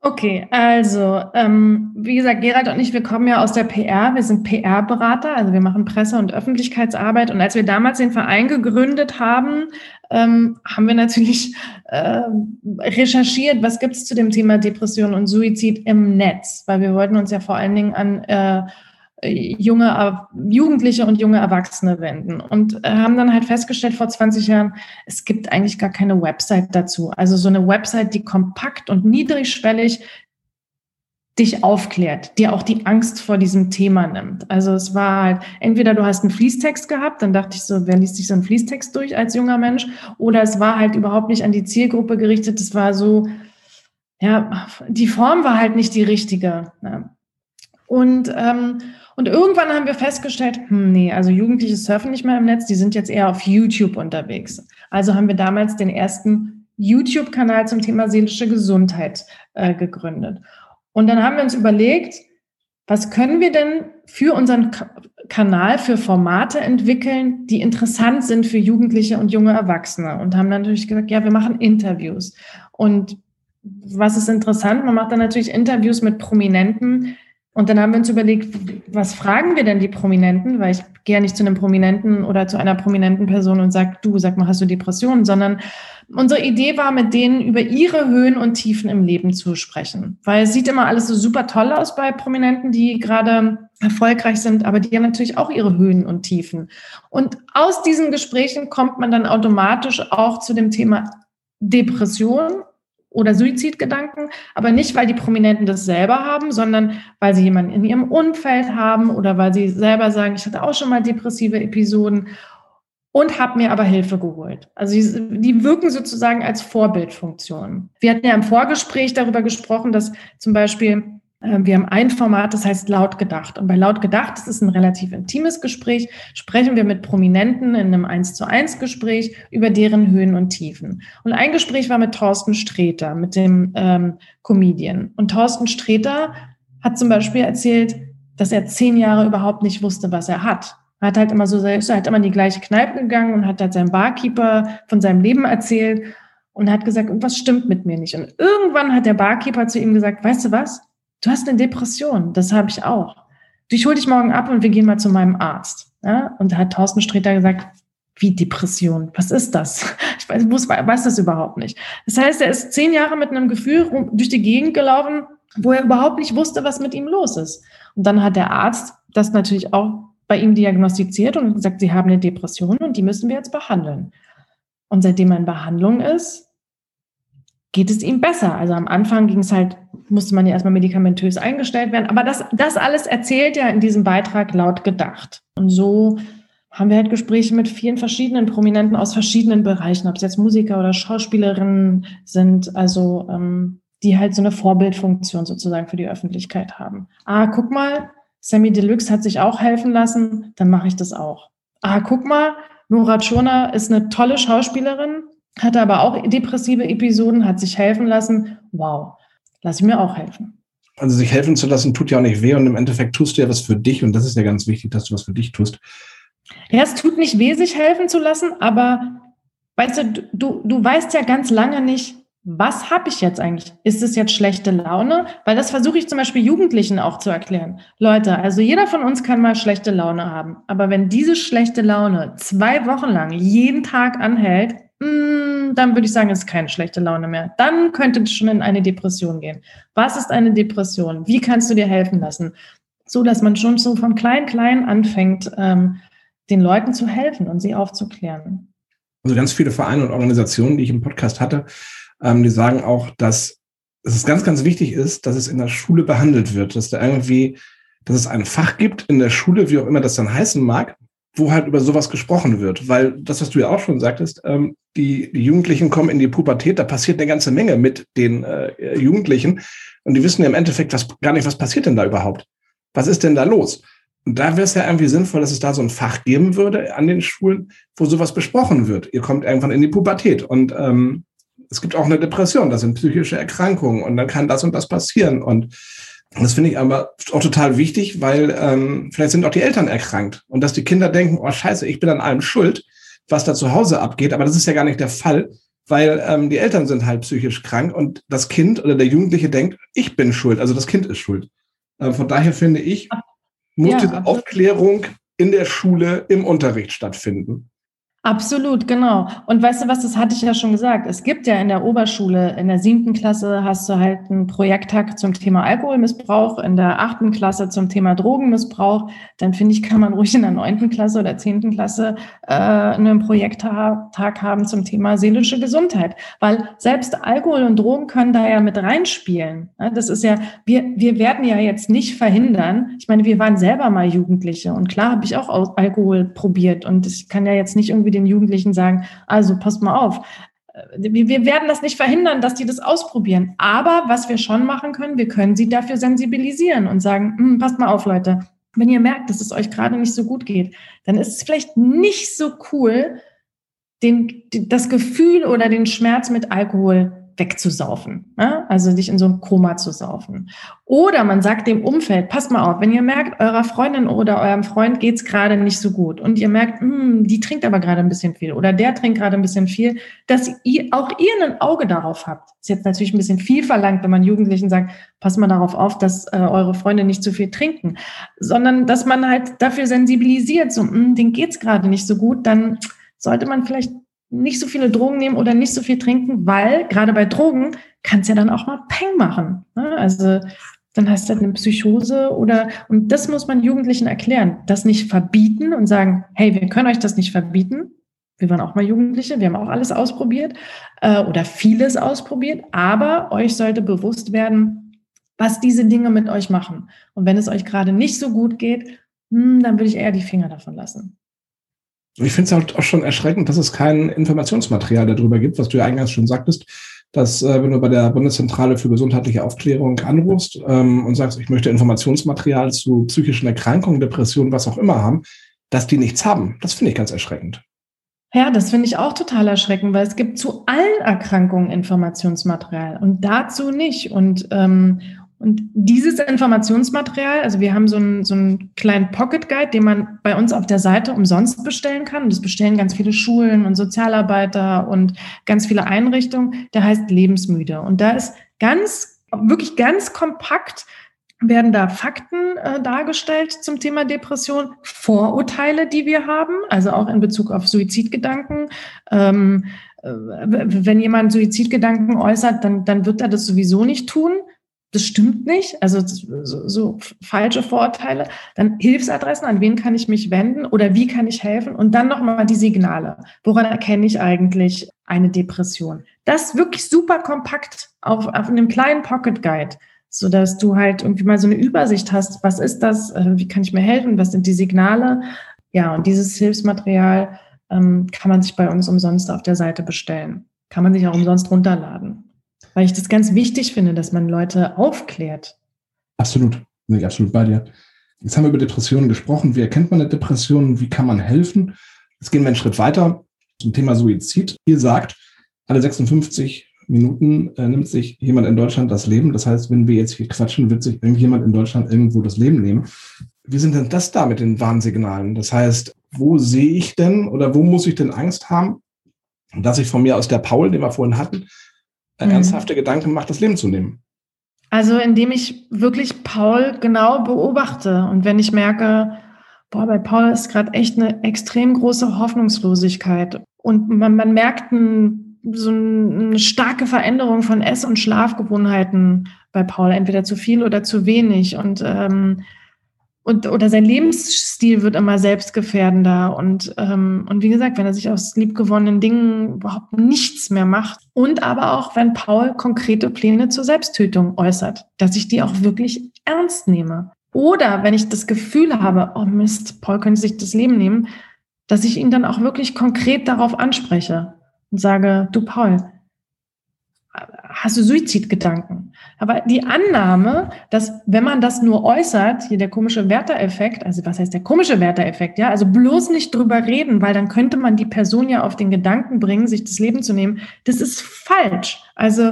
Okay, also ähm, wie gesagt, Gerald und ich, wir kommen ja aus der PR, wir sind PR-Berater, also wir machen Presse- und Öffentlichkeitsarbeit. Und als wir damals den Verein gegründet haben, ähm, haben wir natürlich äh, recherchiert, was gibt es zu dem Thema Depression und Suizid im Netz, weil wir wollten uns ja vor allen Dingen an äh, junge Jugendliche und junge Erwachsene wenden und äh, haben dann halt festgestellt vor 20 Jahren, es gibt eigentlich gar keine Website dazu. Also so eine Website, die kompakt und niedrigschwellig dich aufklärt, dir auch die Angst vor diesem Thema nimmt. Also es war halt, entweder du hast einen Fließtext gehabt, dann dachte ich so, wer liest sich so einen Fließtext durch als junger Mensch? Oder es war halt überhaupt nicht an die Zielgruppe gerichtet. Es war so, ja, die Form war halt nicht die richtige. Ne? Und ähm, und irgendwann haben wir festgestellt, hm, nee, also Jugendliche surfen nicht mehr im Netz, die sind jetzt eher auf YouTube unterwegs. Also haben wir damals den ersten YouTube-Kanal zum Thema seelische Gesundheit äh, gegründet. Und dann haben wir uns überlegt, was können wir denn für unseren Kanal für Formate entwickeln, die interessant sind für Jugendliche und junge Erwachsene? Und haben natürlich gesagt, ja, wir machen Interviews. Und was ist interessant? Man macht dann natürlich Interviews mit Prominenten, und dann haben wir uns überlegt, was fragen wir denn die Prominenten? Weil ich gehe ja nicht zu einem Prominenten oder zu einer prominenten Person und sage, du, sag mal, hast du Depressionen? Sondern unsere Idee war, mit denen über ihre Höhen und Tiefen im Leben zu sprechen. Weil es sieht immer alles so super toll aus bei Prominenten, die gerade erfolgreich sind, aber die haben natürlich auch ihre Höhen und Tiefen. Und aus diesen Gesprächen kommt man dann automatisch auch zu dem Thema Depression oder Suizidgedanken, aber nicht, weil die Prominenten das selber haben, sondern weil sie jemanden in ihrem Umfeld haben oder weil sie selber sagen, ich hatte auch schon mal depressive Episoden und habe mir aber Hilfe geholt. Also die, die, wirken sozusagen als Vorbildfunktion. Wir hatten ja im Vorgespräch darüber gesprochen, dass zum Beispiel wir haben ein Format, das heißt laut gedacht. Und bei laut gedacht, das ist ein relativ intimes Gespräch, sprechen wir mit Prominenten in einem 1 zu 1 Gespräch über deren Höhen und Tiefen. Und ein Gespräch war mit Thorsten Streter, mit dem ähm, Comedian. Und Thorsten Streter hat zum Beispiel erzählt, dass er zehn Jahre überhaupt nicht wusste, was er hat. Er hat halt immer so, er hat immer in die gleiche Kneipe gegangen und hat halt seinem Barkeeper von seinem Leben erzählt und hat gesagt, was stimmt mit mir nicht. Und irgendwann hat der Barkeeper zu ihm gesagt, weißt du was? Du hast eine Depression, das habe ich auch. Ich hole dich morgen ab und wir gehen mal zu meinem Arzt. Ja? Und da hat Thorsten Streter gesagt, wie Depression, was ist das? (laughs) Ich weiß, muss, weiß das überhaupt nicht. Das heißt, er ist zehn Jahre mit einem Gefühl durch die Gegend gelaufen, wo er überhaupt nicht wusste, was mit ihm los ist. Und dann hat der Arzt das natürlich auch bei ihm diagnostiziert und gesagt, sie haben eine Depression und die müssen wir jetzt behandeln. Und seitdem er in Behandlung ist, geht es ihm besser. Also am Anfang ging es halt, musste man ja erstmal medikamentös eingestellt werden. Aber das, das alles erzählt ja in diesem Beitrag laut gedacht. Und so haben wir halt Gespräche mit vielen verschiedenen Prominenten aus verschiedenen Bereichen, ob es jetzt Musiker oder Schauspielerinnen sind, also ähm, die halt so eine Vorbildfunktion sozusagen für die Öffentlichkeit haben. Ah, guck mal, Sammy Deluxe hat sich auch helfen lassen, dann mache ich das auch. Ah, guck mal, Nora Tschona ist eine tolle Schauspielerin, hatte aber auch depressive Episoden, hat sich helfen lassen. Wow, lass ich mir auch helfen. Also sich helfen zu lassen, tut ja auch nicht weh und im Endeffekt tust du ja was für dich und das ist ja ganz wichtig, dass du was für dich tust. Ja, es tut nicht weh, sich helfen zu lassen, aber weißt du, du, du weißt ja ganz lange nicht, was habe ich jetzt eigentlich? Ist es jetzt schlechte Laune? Weil das versuche ich zum Beispiel Jugendlichen auch zu erklären. Leute, also jeder von uns kann mal schlechte Laune haben. Aber wenn diese schlechte Laune zwei Wochen lang jeden Tag anhält, Mm, dann würde ich sagen, ist keine schlechte Laune mehr. Dann könnte es schon in eine Depression gehen. Was ist eine Depression? Wie kannst du dir helfen lassen? So, dass man schon so von klein, klein anfängt, ähm, den Leuten zu helfen und sie aufzuklären. Also ganz viele Vereine und Organisationen, die ich im Podcast hatte, ähm, die sagen auch, dass es ganz, ganz wichtig ist, dass es in der Schule behandelt wird, dass da irgendwie, dass es ein Fach gibt in der Schule, wie auch immer das dann heißen mag, wo halt über sowas gesprochen wird. Weil das, was du ja auch schon sagtest, ähm, die, Jugendlichen kommen in die Pubertät, da passiert eine ganze Menge mit den äh, Jugendlichen und die wissen ja im Endeffekt was, gar nicht, was passiert denn da überhaupt? Was ist denn da los? Und da wäre es ja irgendwie sinnvoll, dass es da so ein Fach geben würde an den Schulen, wo sowas besprochen wird. Ihr kommt irgendwann in die Pubertät und ähm, es gibt auch eine Depression, das sind psychische Erkrankungen und dann kann das und das passieren. Und das finde ich aber auch total wichtig, weil ähm, vielleicht sind auch die Eltern erkrankt und dass die Kinder denken, oh scheiße, ich bin an allem schuld, was da zu Hause abgeht. Aber das ist ja gar nicht der Fall, weil ähm, die Eltern sind halt psychisch krank und das Kind oder der Jugendliche denkt, ich bin schuld, also das Kind ist schuld. Äh, von daher finde ich, muss ja, diese Aufklärung in der Schule im Unterricht stattfinden. Absolut, genau. Und weißt du was, das hatte ich ja schon gesagt. Es gibt ja in der Oberschule, in der siebten Klasse hast du halt einen Projekttag zum Thema Alkoholmissbrauch, in der achten Klasse zum Thema Drogenmissbrauch. Dann finde ich, kann man ruhig in der neunten Klasse oder zehnten Klasse äh, einen Projekttag haben zum Thema seelische Gesundheit. Weil selbst Alkohol und Drogen können da ja mit reinspielen. Das ist ja, wir, wir werden ja jetzt nicht verhindern. Ich meine, wir waren selber mal Jugendliche und klar habe ich auch Alkohol probiert und ich kann ja jetzt nicht irgendwie den Jugendlichen sagen, also passt mal auf, äh, wir werden das nicht verhindern, dass die das ausprobieren. Aber was wir schon machen können, wir können sie dafür sensibilisieren und sagen, hm, passt mal auf, Leute. Wenn ihr merkt, dass es euch gerade nicht so gut geht, dann ist es vielleicht nicht so cool, den, das Gefühl oder den Schmerz mit Alkohol wegzusaufen, ne? also dich in so ein Koma zu saufen. Oder man sagt dem Umfeld, passt mal auf, wenn ihr merkt, eurer Freundin oder eurem Freund geht's gerade nicht so gut und ihr merkt, hm, die trinkt aber gerade ein bisschen viel oder der trinkt gerade ein bisschen viel, dass ihr auch ihr ein Auge darauf habt. Ist jetzt natürlich ein bisschen viel verlangt, wenn man Jugendlichen sagt, passt mal darauf auf, dass äh, eure Freunde nicht zu viel trinken, sondern dass man halt dafür sensibilisiert, so, hm, denen geht's gerade nicht so gut, dann sollte man vielleicht nicht so viele Drogen nehmen oder nicht so viel trinken, weil gerade bei Drogen kann es ja dann auch mal Peng machen. Ne? Also dann hast du halt eine Psychose oder, und das muss man Jugendlichen erklären, das nicht verbieten und sagen, hey, wir können euch das nicht verbieten. Wir waren auch mal Jugendliche, wir haben auch alles ausprobiert äh, oder vieles ausprobiert, aber euch sollte bewusst werden, was diese Dinge mit euch machen. Und wenn es euch gerade nicht so gut geht, hm, dann würde ich eher die Finger davon lassen. Ich finde es halt auch schon erschreckend, dass es kein Informationsmaterial darüber gibt, was du ja eingangs schon sagtest, dass äh, wenn du bei der Bundeszentrale für gesundheitliche Aufklärung anrufst ähm, und sagst, ich möchte Informationsmaterial zu psychischen Erkrankungen, Depressionen, was auch immer haben, dass die nichts haben. Das finde ich ganz erschreckend. Ja, das finde ich auch total erschreckend, weil es gibt zu allen Erkrankungen Informationsmaterial und dazu nicht. Und, ähm, und dieses Informationsmaterial, also wir haben so einen, so einen kleinen Pocket Guide, den man bei uns auf der Seite umsonst bestellen kann. Und das bestellen ganz viele Schulen und Sozialarbeiter und ganz viele Einrichtungen. Der heißt Lebensmüde. Und da ist ganz, wirklich ganz kompakt werden da Fakten äh, dargestellt zum Thema Depression, Vorurteile, die wir haben, also auch in Bezug auf Suizidgedanken. Ähm, äh, wenn jemand Suizidgedanken äußert, dann, dann wird er das sowieso nicht tun das stimmt nicht, also so, so, falsche Vorurteile, dann Hilfsadressen, an wen kann ich mich wenden oder wie kann ich helfen und dann nochmal die Signale. Woran erkenne ich eigentlich eine Depression? Das wirklich super kompakt auf, auf einem kleinen Pocket Guide, so dass du halt irgendwie mal so eine Übersicht hast, was ist das, äh, wie kann ich mir helfen, was sind die Signale? Ja, und dieses Hilfsmaterial ähm, kann man sich bei uns umsonst auf der Seite bestellen. Kann man sich auch umsonst runterladen weil ich das ganz wichtig finde, dass man Leute aufklärt. Absolut, bin ich absolut bei dir. Jetzt haben wir über Depressionen gesprochen. Wie erkennt man eine Depression? Wie kann man helfen? Jetzt gehen wir einen Schritt weiter zum Thema Suizid. Ihr sagt, alle 56 Minuten äh, nimmt sich jemand in Deutschland das Leben. Das heißt, wenn wir jetzt hier quatschen, wird sich irgendjemand in Deutschland irgendwo das Leben nehmen. Wie sind denn das da mit den Warnsignalen? Das heißt, wo sehe ich denn oder wo muss ich denn Angst haben, dass ich von mir aus der Paul, den wir vorhin hatten, mhm. ernsthafte Gedanken macht, das Leben zu nehmen? Also indem ich wirklich Paul genau beobachte und wenn ich merke, boah, bei Paul ist gerade echt eine extrem große Hoffnungslosigkeit und man, man merkt ein, so eine starke Veränderung von Ess- und Schlafgewohnheiten bei Paul, entweder zu viel oder zu wenig und ähm, und oder sein Lebensstil wird immer selbstgefährdender und ähm, und wie gesagt, wenn er sich aus liebgewonnenen Dingen überhaupt nichts mehr macht und aber auch wenn Paul konkrete Pläne zur Selbsttötung äußert, dass ich die auch wirklich ernst nehme. Oder wenn ich das Gefühl habe, oh Mist, Paul könnte sich das Leben nehmen, dass ich ihn dann auch wirklich konkret darauf anspreche. und sage, du Paul, hast du Suizidgedanken? Aber die Annahme, dass wenn man das nur äußert, hier der komische Werter-Effekt, also was heißt der komische Werter-Effekt, ja, also bloß nicht drüber reden, weil dann könnte man die Person ja auf den Gedanken bringen, sich das Leben zu nehmen, das ist falsch. Also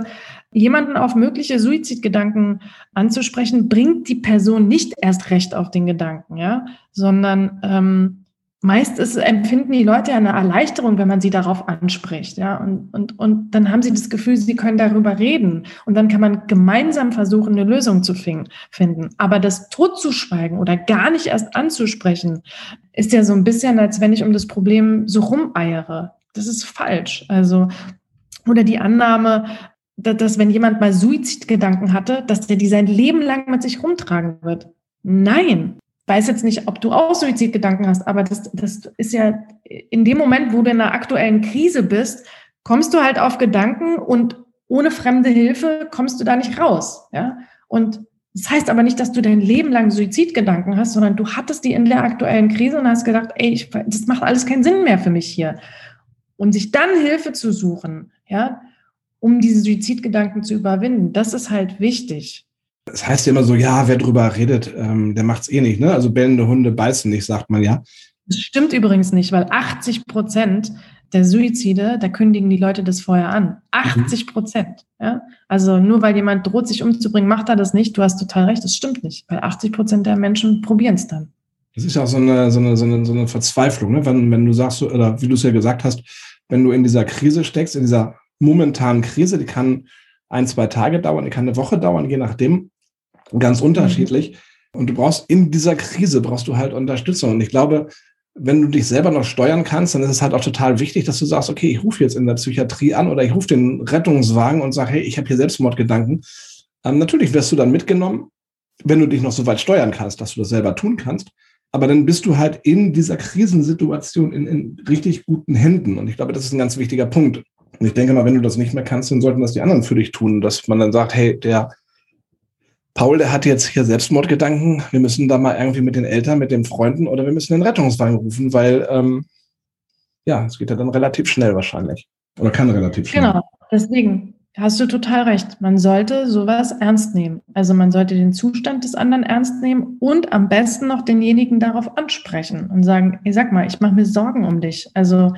jemanden auf mögliche Suizidgedanken anzusprechen, bringt die Person nicht erst recht auf den Gedanken, ja, sondern ähm, meist ist, empfinden die Leute eine Erleichterung, wenn man sie darauf anspricht, ja, und, und, und dann haben sie das Gefühl, sie können darüber reden und dann kann man gemeinsam versuchen, eine Lösung zu finden. Aber das totzuschweigen oder gar nicht erst anzusprechen, ist ja so ein bisschen, als wenn ich um das Problem so rumeiere. Das ist falsch. Also, oder die Annahme, dass, dass wenn jemand mal Suizidgedanken hatte, dass der die sein Leben lang mit sich rumtragen wird. Nein, weiß jetzt nicht, ob du auch Suizidgedanken hast, aber das, das ist ja in dem Moment, wo du in einer aktuellen Krise bist, kommst du halt auf Gedanken und ohne fremde Hilfe kommst du da nicht raus. Ja? Und das heißt aber nicht, dass du dein Leben lang Suizidgedanken hast, sondern du hattest die in der aktuellen Krise und hast gedacht, ey, ich, das macht alles keinen Sinn mehr für mich hier. Und sich dann Hilfe zu suchen, ja, um diese Suizidgedanken zu überwinden, das ist halt wichtig. Das heißt ja immer so, ja, wer drüber redet, ähm, der macht's eh nicht. Ne? Also bellende Hunde beißen nicht, sagt man ja. Das stimmt übrigens nicht, weil 80 Prozent der Suizide, da kündigen die Leute das vorher an. 80 Prozent. Ja? Also nur weil jemand droht, sich umzubringen, macht er das nicht. Du hast total recht, das stimmt nicht, weil 80 Prozent der Menschen probieren es dann. Das ist ja auch so eine, so eine, so eine, so eine Verzweiflung, ne? wenn, wenn du sagst, oder wie du es ja gesagt hast, wenn du in dieser Krise steckst, in dieser momentanen Krise, die kann ein, zwei Tage dauern, die kann eine Woche dauern, je nachdem, ganz unterschiedlich. Mhm. Und du brauchst in dieser Krise, brauchst du halt Unterstützung. Und ich glaube, wenn du dich selber noch steuern kannst, dann ist es halt auch total wichtig, dass du sagst, okay, ich rufe jetzt in der Psychiatrie an oder ich rufe den Rettungswagen und sage, hey, ich habe hier Selbstmordgedanken. Ähm, natürlich wirst du dann mitgenommen, wenn du dich noch so weit steuern kannst, dass du das selber tun kannst. Aber dann bist du halt in dieser Krisensituation in, in richtig guten Händen. Und ich glaube, das ist ein ganz wichtiger Punkt. Und ich denke mal, wenn du das nicht mehr kannst, dann sollten das die anderen für dich tun, dass man dann sagt, hey, der Paul, der hat jetzt hier Selbstmordgedanken. Wir müssen da mal irgendwie mit den Eltern, mit den Freunden oder wir müssen den Rettungswagen rufen, weil ähm, ja, es geht ja dann relativ schnell wahrscheinlich. Oder kann relativ schnell. Genau, deswegen hast du total recht. Man sollte sowas ernst nehmen. Also man sollte den Zustand des anderen ernst nehmen und am besten noch denjenigen darauf ansprechen und sagen, ich sag mal, ich mache mir Sorgen um dich. Also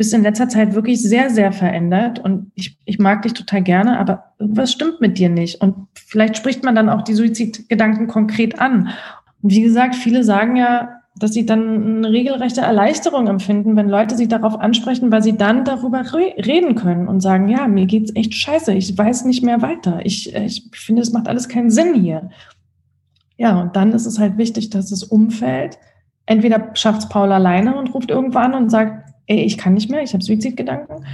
bist in letzter Zeit wirklich sehr, sehr verändert und ich, ich mag dich total gerne, aber irgendwas stimmt mit dir nicht. Und vielleicht spricht man dann auch die Suizidgedanken konkret an. Und wie gesagt, viele sagen ja, dass sie dann eine regelrechte Erleichterung empfinden, wenn Leute sie darauf ansprechen, weil sie dann darüber re reden können und sagen, ja, mir geht's echt scheiße, ich weiß nicht mehr weiter. Ich, ich finde, es macht alles keinen Sinn hier. Ja, und dann ist es halt wichtig, dass das Umfeld entweder schafft es Paul alleine und ruft irgendwo an und sagt, ich kann nicht mehr, ich habe Suizidgedanken.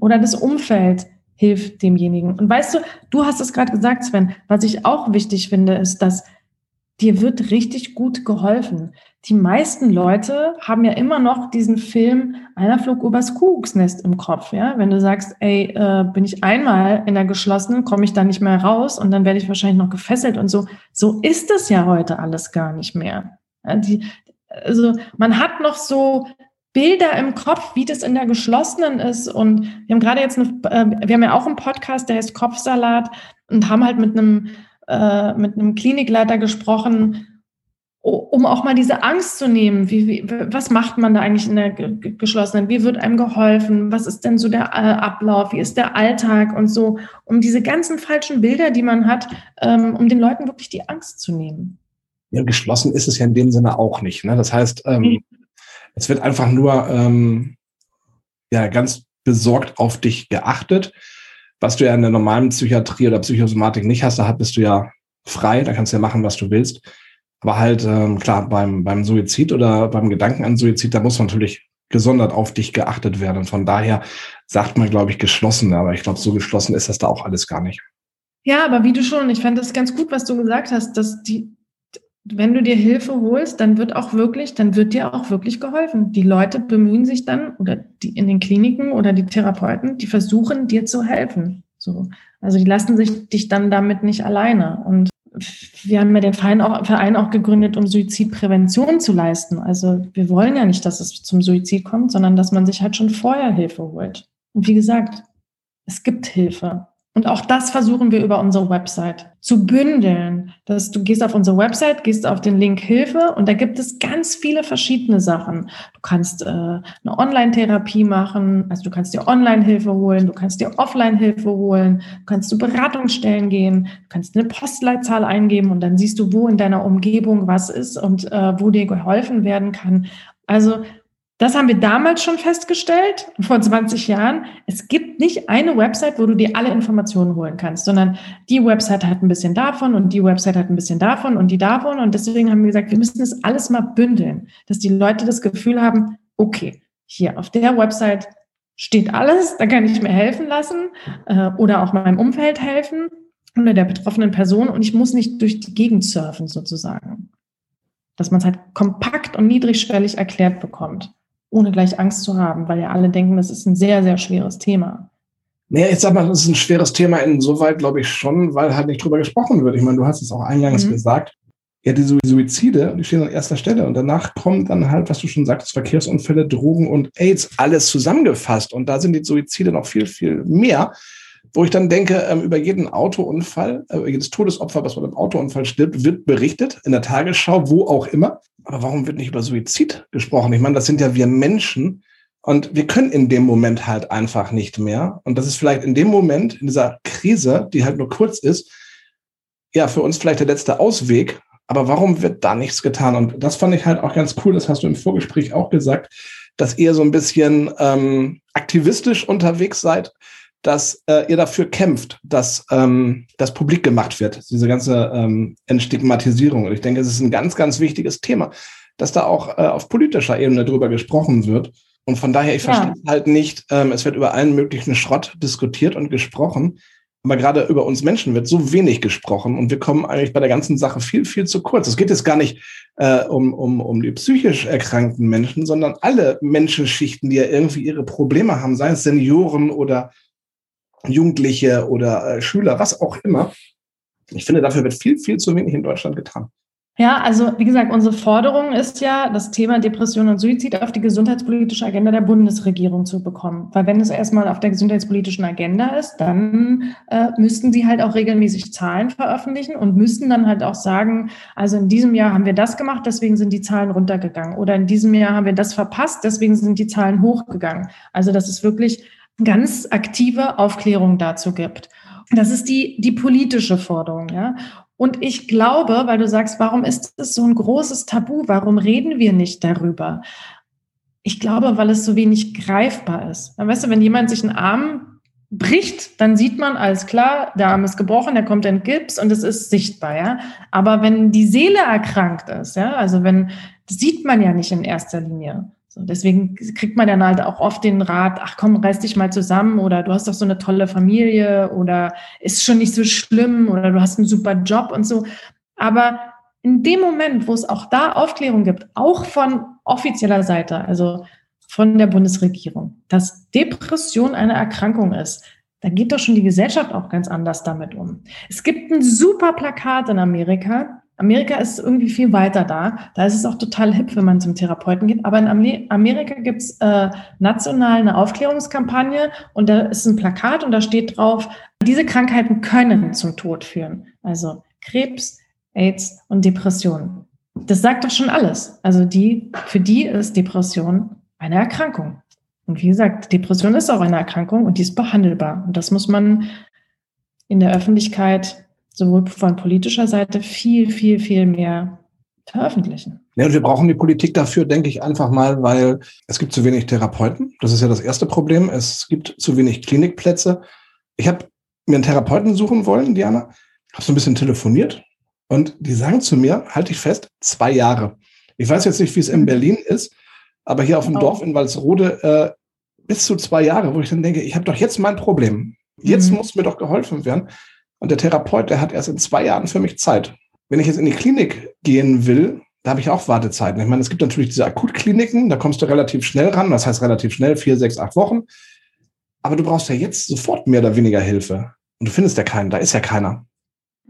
Oder das Umfeld hilft demjenigen. Und weißt du, du hast es gerade gesagt, Sven, was ich auch wichtig finde, ist, dass dir wird richtig gut geholfen. Die meisten Leute haben ja immer noch diesen Film Einer flog übers Kuckucksnest im Kopf. Ja? Wenn du sagst, ey, äh, bin ich einmal in der geschlossenen, komme ich da nicht mehr raus und dann werde ich wahrscheinlich noch gefesselt und so. So ist es ja heute alles gar nicht mehr. Ja, die, also man hat noch so Bilder im Kopf, wie das in der geschlossenen ist. Und wir haben gerade jetzt, eine, äh, wir haben ja auch einen Podcast, der heißt Kopfsalat und haben halt mit einem, äh, mit einem Klinikleiter gesprochen, um auch mal diese Angst zu nehmen. Wie, wie, was macht man da eigentlich in der geschlossenen? Wie wird einem geholfen? Was ist denn so der äh, Ablauf? Wie ist der Alltag und so? Um diese ganzen falschen Bilder, die man hat, ähm, um den Leuten wirklich die Angst zu nehmen. Ja, geschlossen ist es ja in dem Sinne auch nicht. Ne? Das heißt, ähm, es wird einfach nur ähm, ja ganz besorgt auf dich geachtet, was du ja in der normalen Psychiatrie oder Psychosomatik nicht hast. Da bist du ja frei, da kannst du ja machen, was du willst. Aber halt, ähm, klar, beim, beim Suizid oder beim Gedanken an Suizid, da muss natürlich gesondert auf dich geachtet werden. Und von daher sagt man, glaube ich, geschlossen. Aber ich glaube, so geschlossen ist das da auch alles gar nicht. Ja, aber wie du schon, ich fand das ganz gut, was du gesagt hast, dass die, wenn du dir Hilfe holst, dann wird auch wirklich, dann wird dir auch wirklich geholfen. Die Leute bemühen sich dann oder die in den Kliniken oder die Therapeuten, die versuchen dir zu helfen. So. Also die lassen sich dich dann damit nicht alleine. Und wir haben ja den Verein auch, Verein auch gegründet, um Suizidprävention zu leisten. Also wir wollen ja nicht, dass es zum Suizid kommt, sondern dass man sich halt schon vorher Hilfe holt. Und wie gesagt, es gibt Hilfe. Und auch das versuchen wir über unsere Website zu bündeln. Dass du gehst auf unsere Website, gehst auf den Link Hilfe und da gibt es ganz viele verschiedene Sachen. Du kannst äh, eine Online-Therapie machen, also du kannst dir Online-Hilfe holen, du kannst dir Offline-Hilfe holen, du kannst zu Beratungsstellen gehen, du kannst eine Postleitzahl eingeben und dann siehst du, wo in deiner Umgebung was ist und äh, wo dir geholfen werden kann. Also das haben wir damals schon festgestellt, (laughs) vor 20 Jahren. Es gibt nicht eine Website, wo du dir alle Informationen holen kannst, sondern die Website hat ein bisschen davon und die Website hat ein bisschen davon und die davon. Und deswegen haben wir gesagt, wir müssen das alles mal bündeln, dass die Leute das Gefühl haben, okay, hier auf der Website steht alles, da kann ich mir helfen lassen äh, oder auch meinem Umfeld helfen oder der betroffenen Person und ich muss nicht durch die Gegend surfen sozusagen. Dass man es halt kompakt und niedrigschwellig erklärt bekommt ohne gleich Angst zu haben, weil ja alle denken, das ist ein sehr, sehr schweres Thema. Naja, ich sag mal, das ist ein schweres Thema insoweit, glaube ich, schon, weil halt nicht drüber gesprochen wird. Ich meine, du hast es auch eingangs mhm. gesagt. Ja, die Suizide, die stehen an erster Stelle. Und danach kommen dann halt, was du schon sagst, Verkehrsunfälle, Drogen und AIDS, alles zusammengefasst. Und da sind die Suizide noch viel, viel mehr. Wo ich dann denke, ähm, über jeden Autounfall, äh, jedes Todesopfer, was bei einem Autounfall stirbt, wird berichtet, in der Tagesschau, wo auch immer. Aber warum wird nicht über Suizid gesprochen? Ich meine, das sind ja wir Menschen. Und wir können in dem Moment halt einfach nicht mehr. Und das ist vielleicht in dem Moment, in dieser Krise, die halt nur kurz ist, ja, für uns vielleicht der letzte Ausweg. Aber warum wird da nichts getan? Und das fand ich halt auch ganz cool, das hast du im Vorgespräch auch gesagt, dass ihr so ein bisschen ähm, aktivistisch unterwegs seid, dass äh, ihr dafür kämpft, dass ähm, das publik gemacht wird, diese ganze ähm, Entstigmatisierung. Und ich denke, es ist ein ganz, ganz wichtiges Thema, dass da auch äh, auf politischer Ebene drüber gesprochen wird. Und von daher, ich ja. verstehe halt nicht, ähm, es wird über allen möglichen Schrott diskutiert und gesprochen, aber gerade über uns Menschen wird so wenig gesprochen und wir kommen eigentlich bei der ganzen Sache viel, viel zu kurz. Es geht jetzt gar nicht äh, um, um, um die psychisch erkrankten Menschen, sondern alle Menschenschichten, die ja irgendwie ihre Probleme haben, sei es Senioren oder Jugendliche oder äh, Schüler, was auch immer. Ich finde, dafür wird viel, viel zu wenig in Deutschland getan. Ja, also wie gesagt, unsere Forderung ist ja, das Thema Depression und Suizid auf die gesundheitspolitische Agenda der Bundesregierung zu bekommen. Weil wenn es erstmal auf der gesundheitspolitischen Agenda ist, dann äh, müssten sie halt auch regelmäßig Zahlen veröffentlichen und müssten dann halt auch sagen, also in diesem Jahr haben wir das gemacht, deswegen sind die Zahlen runtergegangen. Oder in diesem Jahr haben wir das verpasst, deswegen sind die Zahlen hochgegangen. Also das ist wirklich ganz aktive Aufklärung dazu gibt. Das ist die, die politische Forderung, ja. Und ich glaube, weil du sagst, warum ist es so ein großes Tabu? Warum reden wir nicht darüber? Ich glaube, weil es so wenig greifbar ist. Weißt du, wenn jemand sich einen Arm bricht, dann sieht man alles klar, der Arm ist gebrochen, er kommt in Gips und es ist sichtbar, ja. Aber wenn die Seele erkrankt ist, ja, also wenn, das sieht man ja nicht in erster Linie. So, deswegen kriegt man dann halt auch oft den Rat, ach komm, reiß dich mal zusammen oder du hast doch so eine tolle Familie oder ist schon nicht so schlimm oder du hast einen super Job und so. Aber in dem Moment, wo es auch da Aufklärung gibt, auch von offizieller Seite, also von der Bundesregierung, dass Depression eine Erkrankung ist, da geht doch schon die Gesellschaft auch ganz anders damit um. Es gibt ein super Plakat in Amerika, Amerika ist irgendwie viel weiter da. Da ist es auch total hip, wenn man zum Therapeuten geht. Aber in Amerika gibt es äh, national eine Aufklärungskampagne und da ist ein Plakat und da steht drauf, diese Krankheiten können zum Tod führen. Also Krebs, AIDS und Depressionen. Das sagt doch schon alles. Also die, für die ist Depression eine Erkrankung. Und wie gesagt, Depression ist auch eine Erkrankung und die ist behandelbar. Und das muss man in der Öffentlichkeit sowohl von politischer Seite viel, viel, viel mehr veröffentlichen. Ja, und wir brauchen die Politik dafür, denke ich einfach mal, weil es gibt zu wenig Therapeuten. Das ist ja das erste Problem. Es gibt zu wenig Klinikplätze. Ich habe mir einen Therapeuten suchen wollen, Diana, habe so ein bisschen telefoniert und die sagen zu mir, halte ich fest, zwei Jahre. Ich weiß jetzt nicht, wie es in mhm. Berlin ist, aber hier auf dem. Dorf in Walsrode äh, bis zu zwei Jahre, wo ich dann denke, ich habe doch jetzt mein Problem. Jetzt mhm. muss mir doch geholfen werden. Und der Therapeut, der hat erst in zwei Jahren für mich Zeit. Wenn ich jetzt in die Klinik gehen will, da habe ich auch Wartezeiten. Ich meine, es gibt natürlich diese Akutkliniken, da kommst du relativ schnell ran. Das heißt relativ schnell, vier, sechs, acht Wochen. Aber du brauchst ja jetzt sofort mehr oder weniger Hilfe. Und du findest ja keinen, da ist ja keiner.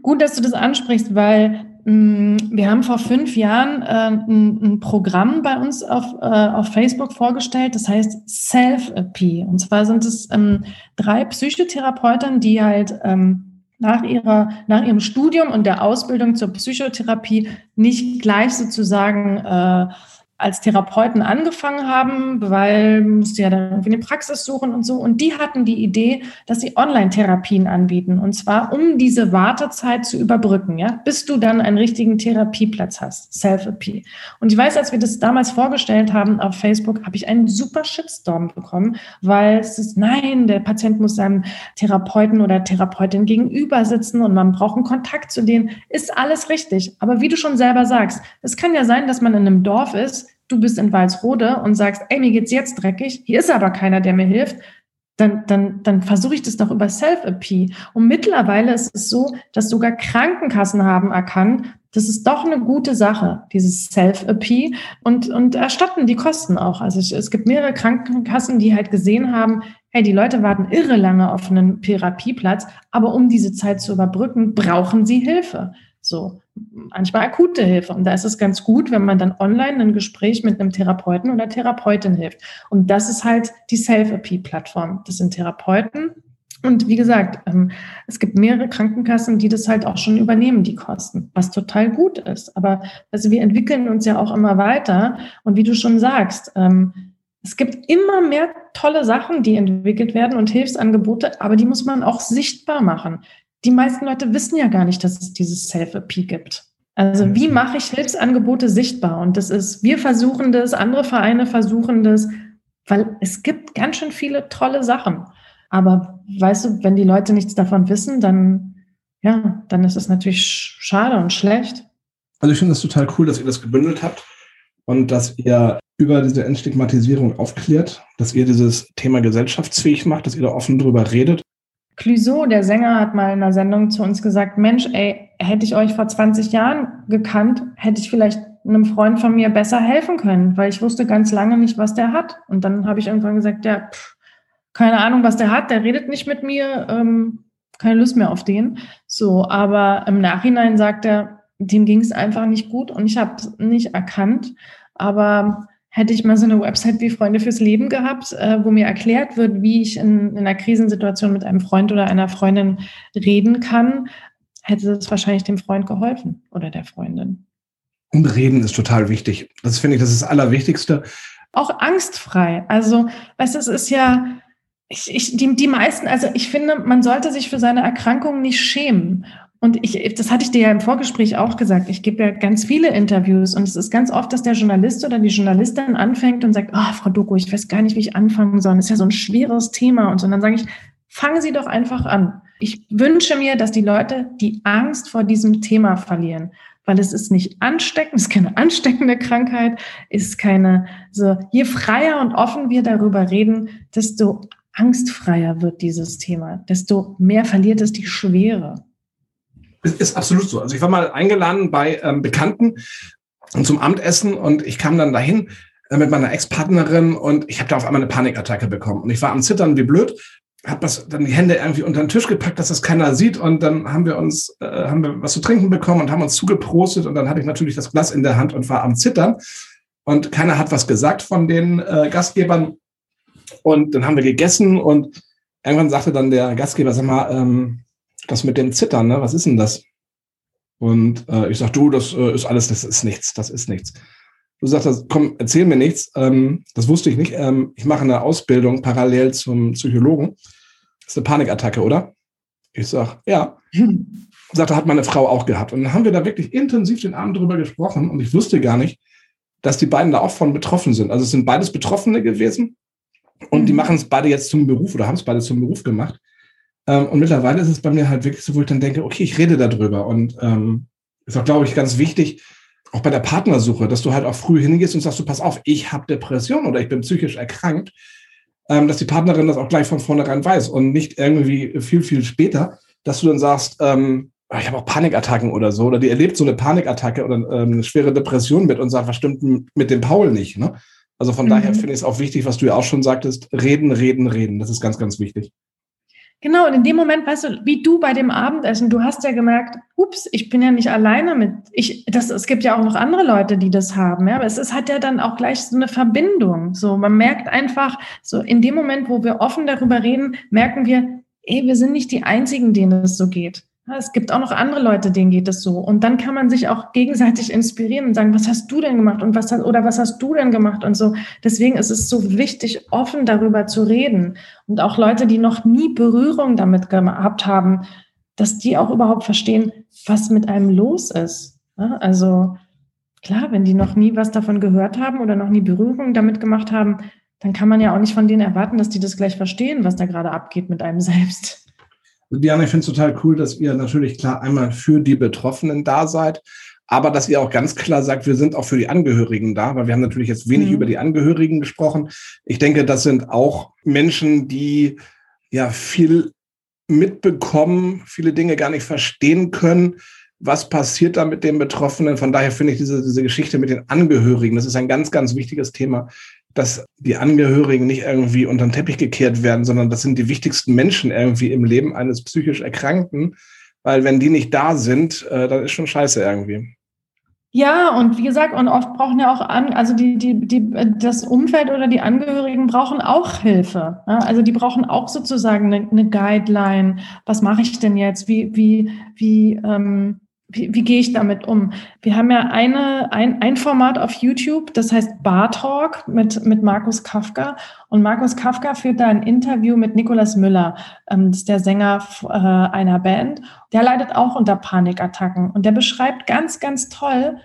Gut, dass du das ansprichst, weil Mm, wir haben vor fünf Jahren äh, ein, ein, Programm bei uns auf, äh, auf Facebook vorgestellt, das heißt Self-AP. Und zwar sind es ähm, drei Psychotherapeuten, die halt ähm, nach, ihrer, nach ihrem Studium und der Ausbildung zur Psychotherapie nicht gleich sozusagen äh, als Therapeuten angefangen haben, weil musste ja dann irgendwie eine Praxis suchen und so. Und die hatten die Idee, dass sie Online-Therapien anbieten. Und zwar, um diese Wartezeit zu überbrücken, ja, bis du dann einen richtigen Therapieplatz hast. Self-AP. Und ich weiß, als wir das damals vorgestellt haben auf Facebook, habe ich einen super Shitstorm bekommen, weil es ist, nein, der Patient muss seinem Therapeuten oder Therapeutin gegenüber sitzen und man braucht einen Kontakt zu denen. Ist alles richtig. Aber wie du schon selber sagst, es kann ja sein, dass man in einem Dorf ist, du bist in Walsrode und sagst, ey, mir geht's jetzt dreckig, hier ist aber keiner, der mir hilft, dann, dann, dann versuche ich das doch über Self-AP. Und mittlerweile ist es so, dass sogar Krankenkassen haben erkannt, das ist doch eine gute Sache, dieses Self-AP und, und erstatten die Kosten auch. Also ich, es gibt mehrere Krankenkassen, die halt gesehen haben, hey, die Leute warten irre lange auf einen Therapieplatz, aber um diese Zeit zu überbrücken, brauchen sie Hilfe. So, manchmal akute Hilfe. Und da ist es ganz gut, wenn man dann online ein Gespräch mit einem Therapeuten oder Therapeutin hilft. Und das ist halt die Self-AP-Plattform. Das sind Therapeuten. Und wie gesagt, ähm, es gibt mehrere Krankenkassen, die das halt auch schon übernehmen, die Kosten, was total gut ist. Aber also wir entwickeln uns ja auch immer weiter. Und wie du schon sagst, ähm, es gibt immer mehr tolle Sachen, die entwickelt werden und Hilfsangebote, aber die muss man auch sichtbar machen die meisten Leute wissen ja gar nicht, dass es dieses Self-AP gibt. Also wie mache ich Hilfsangebote sichtbar? Und das ist, wir versuchen das, andere Vereine versuchen das, weil es gibt ganz schön viele tolle Sachen. Aber weißt du, wenn die Leute nichts davon wissen, dann, ja, dann ist es natürlich schade und schlecht. Also ich finde es total cool, dass ihr das gebündelt habt und dass ihr über diese Entstigmatisierung aufklärt, dass ihr dieses Thema gesellschaftsfähig macht, dass ihr da offen drüber redet Clouseau, der Sänger, hat mal in einer Sendung zu uns gesagt, Mensch, ey, hätte ich euch vor 20 Jahren gekannt, hätte ich vielleicht einem Freund von mir besser helfen können, weil ich wusste ganz lange nicht, was der hat. Und dann habe ich irgendwann gesagt, ja, pff, keine Ahnung, was der hat, der redet nicht mit mir, ähm, keine Lust mehr auf den. So, aber im Nachhinein sagt er, dem ging es einfach nicht gut und ich habe es nicht erkannt. Aber hätte ich mal so eine Website wie Freunde fürs Leben gehabt, äh, wo mir erklärt wird, wie ich in, in, einer Krisensituation mit einem Freund oder einer Freundin reden kann, hätte es wahrscheinlich dem Freund geholfen oder der Freundin. Und reden ist total wichtig. Das finde ich, das ist das Allerwichtigste. Auch angstfrei. Also, weißt du, es ist ja, ich, ich, die, die meisten, also ich finde, man sollte sich für seine Erkrankung nicht schämen. Und ich, das hatte ich dir ja im Vorgespräch auch gesagt. Ich gebe ja ganz viele Interviews und es ist ganz oft, dass der Journalist oder die Journalistin anfängt und sagt, ah, oh, Frau Doku, ich weiß gar nicht, wie ich anfangen soll. Das ist ja so ein schweres Thema und so. Und dann sage ich, fangen Sie doch einfach an. Ich wünsche mir, dass die Leute die Angst vor diesem Thema verlieren, weil es ist nicht ansteckend, (laughs) es ist keine ansteckende Krankheit, ist keine, so, je freier und offen wir darüber reden, desto angstfreier wird dieses Thema, desto mehr verliert es die Schwere. Ist, ist absolut so. Also ich war mal eingeladen bei ähm, Bekannten zum Abendessen und ich kam dann dahin äh, mit meiner Ex-Partnerin und ich habe da auf einmal eine Panikattacke bekommen. Und ich war am Zittern wie blöd, habe das dann die Hände irgendwie unter den Tisch gepackt, dass das keiner sieht und dann haben wir uns äh, haben wir was zu trinken bekommen und haben uns zugeprostet und dann hatte ich natürlich das Glas in der Hand und war am Zittern und keiner hat was gesagt von den äh, Gastgebern und dann haben wir gegessen und irgendwann sagte dann der Gastgeber, sag mal, ähm, das mit dem Zittern, ne? Was ist denn das? Und äh, ich sag, du, das äh, ist alles, das ist nichts, das ist nichts. Du sagst, komm, erzähl mir nichts. Ähm, das wusste ich nicht. Ähm, ich mache eine Ausbildung parallel zum Psychologen. Das ist eine Panikattacke, oder? Ich sag, ja. Hm. Sagte, hat meine Frau auch gehabt. Und dann haben wir da wirklich intensiv den Abend drüber gesprochen und ich wusste gar nicht, dass die beiden da auch von betroffen sind. Also es sind beides Betroffene gewesen und die hm. machen es beide jetzt zum Beruf oder haben es beide zum Beruf gemacht. Ähm, und mittlerweile ist es bei mir halt wirklich so, wo ich dann denke, okay, ich rede darüber. Und ähm, ist auch, glaube ich, ganz wichtig, auch bei der Partnersuche, dass du halt auch früh hingehst und sagst, du pass auf, ich habe Depression oder ich bin psychisch erkrankt, ähm, dass die Partnerin das auch gleich von vornherein weiß und nicht irgendwie viel, viel später, dass du dann sagst, ähm, ah, ich habe auch Panikattacken oder so, oder die erlebt so eine Panikattacke oder ähm, eine schwere Depression mit und sagt, was stimmt mit dem Paul nicht? Ne? Also von mhm. daher finde ich es auch wichtig, was du ja auch schon sagtest, reden, reden, reden. Das ist ganz, ganz wichtig. Genau, und in dem Moment, weißt du, wie du bei dem Abendessen, du hast ja gemerkt, ups, ich bin ja nicht alleine mit, ich, das, es gibt ja auch noch andere Leute, die das haben, ja, aber es ist, hat ja dann auch gleich so eine Verbindung. So, man merkt einfach, so in dem Moment, wo wir offen darüber reden, merken wir, ey, wir sind nicht die Einzigen, denen es so geht. Es gibt auch noch andere Leute, denen geht es so. Und dann kann man sich auch gegenseitig inspirieren und sagen, was hast du denn gemacht und was oder was hast du denn gemacht und so. Deswegen ist es so wichtig, offen darüber zu reden und auch Leute, die noch nie Berührung damit gehabt haben, dass die auch überhaupt verstehen, was mit einem los ist. Also klar, wenn die noch nie was davon gehört haben oder noch nie Berührung damit gemacht haben, dann kann man ja auch nicht von denen erwarten, dass die das gleich verstehen, was da gerade abgeht mit einem selbst. Diana, ich finde es total cool, dass ihr natürlich klar einmal für die Betroffenen da seid, aber dass ihr auch ganz klar sagt, wir sind auch für die Angehörigen da, weil wir haben natürlich jetzt wenig mhm. über die Angehörigen gesprochen. Ich denke, das sind auch Menschen, die ja viel mitbekommen, viele Dinge gar nicht verstehen können. Was passiert da mit den Betroffenen? Von daher finde ich diese, diese Geschichte mit den Angehörigen, das ist ein ganz, ganz wichtiges Thema, dass die Angehörigen nicht irgendwie unter den Teppich gekehrt werden, sondern das sind die wichtigsten Menschen irgendwie im Leben eines psychisch Erkrankten. Weil wenn die nicht da sind, äh, dann ist schon scheiße irgendwie. Ja, und wie gesagt, und oft brauchen ja auch an, also die, die, die, das Umfeld oder die Angehörigen brauchen auch Hilfe. Ja? Also die brauchen auch sozusagen eine, eine Guideline. Was mache ich denn jetzt? Wie, wie, wie, ähm, wie, wie gehe ich damit um? Wir haben ja eine, ein, ein Format auf YouTube, das heißt Bar Talk mit, mit Markus Kafka. Und Markus Kafka führt da ein Interview mit Nikolas Müller, ähm, das ist der Sänger äh, einer Band. Der leidet auch unter Panikattacken. Und der beschreibt ganz, ganz toll,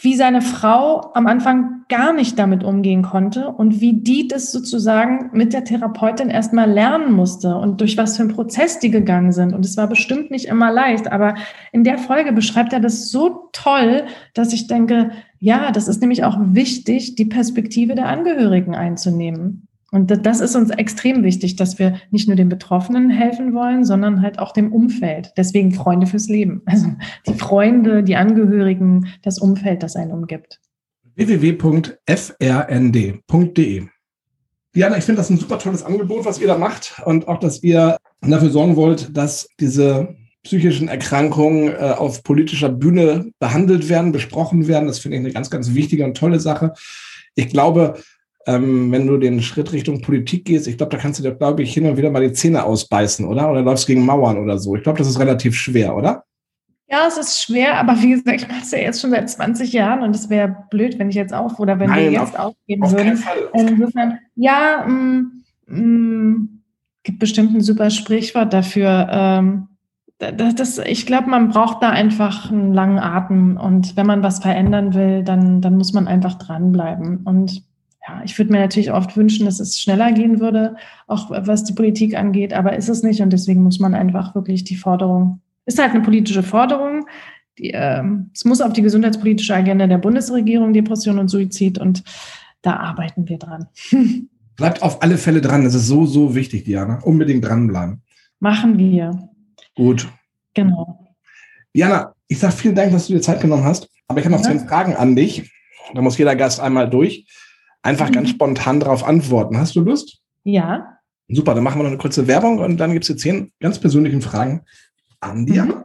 wie seine Frau am Anfang gar nicht damit umgehen konnte und wie die das sozusagen mit der Therapeutin erstmal lernen musste und durch was für einen Prozess die gegangen sind. Und es war bestimmt nicht immer leicht, aber in der Folge beschreibt er das so toll, dass ich denke, ja, das ist nämlich auch wichtig, die Perspektive der Angehörigen einzunehmen. Und das ist uns extrem wichtig, dass wir nicht nur den Betroffenen helfen wollen, sondern halt auch dem Umfeld. Deswegen Freunde fürs Leben. (laughs) Also die Freunde, die Angehörigen, das Umfeld, das einen umgibt. www.frnd.de Diana, ich finde das ein super tolles Angebot, was ihr da macht und auch, dass ihr dafür sorgen wollt, dass diese psychischen Erkrankungen äh, auf politischer Bühne behandelt werden, besprochen werden. Das finde ich eine ganz, ganz wichtige und tolle Sache. Ich glaube, ähm, wenn du den Schritt Richtung Politik gehst, ich glaube, da kannst du dir, glaube ich, hin und wieder mal die Zähne ausbeißen, oder? Oder läufst gegen Mauern oder so. Ich glaube, das ist relativ schwer, oder? Ja, es ist schwer, aber wie gesagt, ich mache es ja jetzt schon seit 20 Jahren und es wäre blöd, wenn ich jetzt auf oder wenn Nein, wir jetzt auf, aufgeben auf würden. Insofern, ja, mm, mm, gibt bestimmt ein super Sprichwort dafür. Ähm, das, das, ich glaube, man braucht da einfach einen langen Atem und wenn man was verändern will, dann, dann muss man einfach dranbleiben. Und ja, ich würde mir natürlich oft wünschen, dass es schneller gehen würde, auch was die Politik angeht, aber ist es nicht und deswegen muss man einfach wirklich die Forderung, ist halt eine politische Forderung, die, äh, es muss auf die gesundheitspolitische Agenda der Bundesregierung, Depression und Suizid und da arbeiten wir dran. (laughs) Bleibt auf alle Fälle dran, das ist so, so wichtig, Diana, unbedingt dranbleiben. Machen wir. Gut. Genau. Diana, ich sage vielen Dank, dass du dir Zeit genommen hast, aber ich habe noch ja. zehn Fragen an dich. Da muss jeder Gast einmal durch einfach mhm. ganz spontan darauf antworten. Hast du Lust? Ja. Super, dann machen wir noch eine kurze Werbung und dann gibt es hier zehn ganz persönlichen Fragen an Diana. Mhm.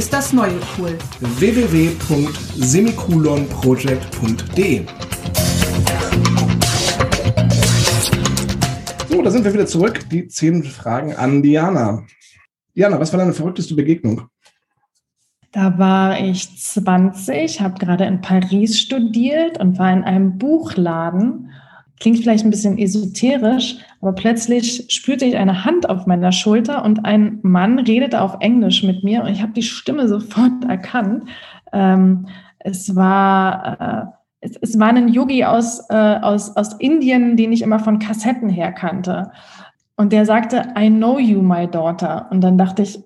das neue cool. www.semikolonproject.de So, da sind wir wieder zurück. Die zehn Fragen an Diana. Diana, was war deine verrückteste Begegnung? Da war ich 20, habe gerade in Paris studiert und war in einem Buchladen Klingt vielleicht ein bisschen esoterisch, aber plötzlich spürte ich eine Hand auf meiner Schulter und ein Mann redete auf Englisch mit mir und ich habe die Stimme (laughs) sofort erkannt. Ähm, es war äh, es, es, war ein Yogi aus, äh, aus, aus Indien, den ich immer von Kassetten her kannte. Und der sagte, I know you, my daughter. Und dann dachte ich,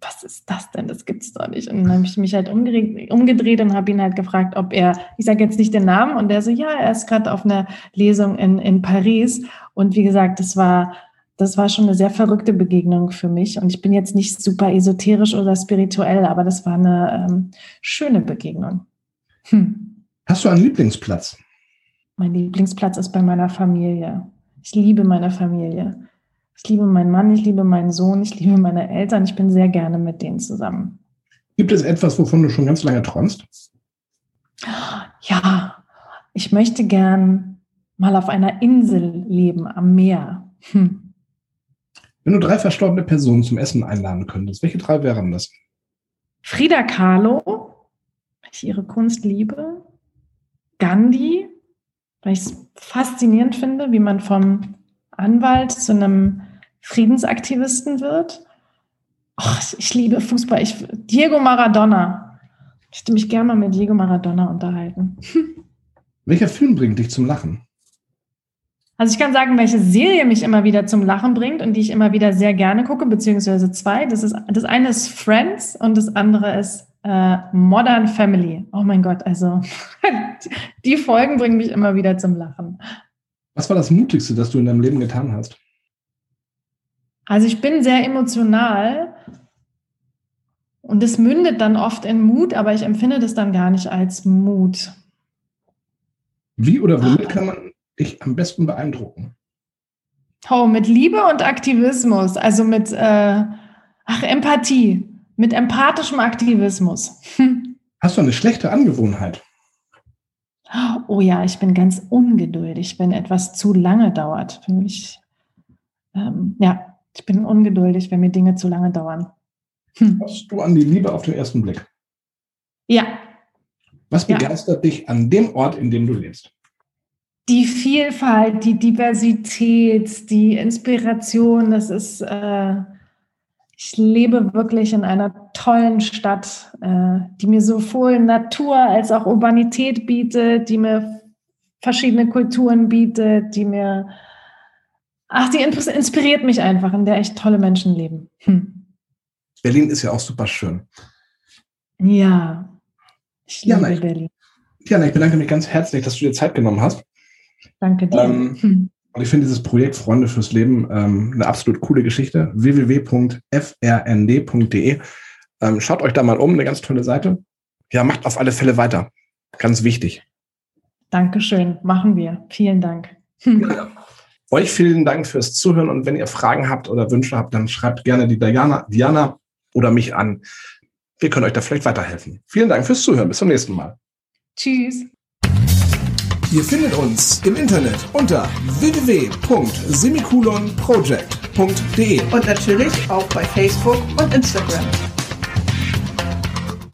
was ist das denn? Das gibt's doch nicht. Und dann habe ich mich halt umgedreht und habe ihn halt gefragt, ob er, ich sage jetzt nicht den Namen, und der so, ja, er ist gerade auf einer Lesung in, in Paris. Und wie gesagt, das war, das war schon eine sehr verrückte Begegnung für mich. Und ich bin jetzt nicht super esoterisch oder spirituell, aber das war eine ähm, schöne Begegnung. Hm. Hast du einen Lieblingsplatz? Mein Lieblingsplatz ist bei meiner Familie. Ich liebe meine Familie. Ich liebe meinen Mann, ich liebe meinen Sohn, ich liebe meine Eltern. Ich bin sehr gerne mit denen zusammen. Gibt es etwas, wovon du schon ganz lange träumst? Ja, ich möchte gern mal auf einer Insel leben am Meer. Hm. Wenn du drei verstorbene Personen zum Essen einladen könntest, welche drei wären das? Frida Kahlo, weil ich ihre Kunst liebe. Gandhi, weil ich es faszinierend finde, wie man vom Anwalt zu einem Friedensaktivisten wird. Och, ich liebe Fußball. Ich, Diego Maradona. Ich möchte mich gerne mal mit Diego Maradona unterhalten. Welcher Film bringt dich zum Lachen? Also ich kann sagen, welche Serie mich immer wieder zum Lachen bringt und die ich immer wieder sehr gerne gucke, beziehungsweise zwei. Das, ist, das eine ist Friends und das andere ist äh, Modern Family. Oh mein Gott, also (laughs) die Folgen bringen mich immer wieder zum Lachen. Was war das Mutigste, das du in deinem Leben getan hast? Also ich bin sehr emotional und es mündet dann oft in Mut, aber ich empfinde das dann gar nicht als Mut. Wie oder womit kann man dich am besten beeindrucken? Oh, mit Liebe und Aktivismus, also mit äh, ach, Empathie, mit empathischem Aktivismus. (laughs) Hast du eine schlechte Angewohnheit? Oh ja, ich bin ganz ungeduldig, wenn etwas zu lange dauert für mich. Ähm, ja, ich bin ungeduldig, wenn mir Dinge zu lange dauern. Hm. Hast du an die Liebe auf den ersten Blick? Ja. Was begeistert ja. dich an dem Ort, in dem du lebst? Die Vielfalt, die Diversität, die Inspiration, das ist, äh, ich lebe wirklich in einer tollen Stadt, äh, die mir sowohl Natur als auch Urbanität bietet, die mir verschiedene Kulturen bietet, die mir, ach, die inspiriert mich einfach, in der echt tolle Menschen leben. Hm. Berlin ist ja auch super schön. Ja, ich liebe Jana, Berlin. Jana, ich bedanke mich ganz herzlich, dass du dir Zeit genommen hast. Danke dir. Ähm, hm. Und ich finde dieses Projekt Freunde fürs Leben ähm, eine absolut coole Geschichte. www.frnd.de. Ähm, schaut euch da mal um, eine ganz tolle Seite. Ja, macht auf alle Fälle weiter. Ganz wichtig. Dankeschön, machen wir. Vielen Dank. Ja. (laughs) (laughs) Euch vielen Dank fürs Zuhören und wenn ihr Fragen habt oder Wünsche habt, dann schreibt gerne die Diana, Diana oder mich an. Wir können euch da vielleicht weiterhelfen. Vielen Dank fürs Zuhören. Bis zum nächsten Mal. Tschüss. Ihr findet uns im Internet unter www.semikolonproject.de und natürlich auch bei Facebook und Instagram.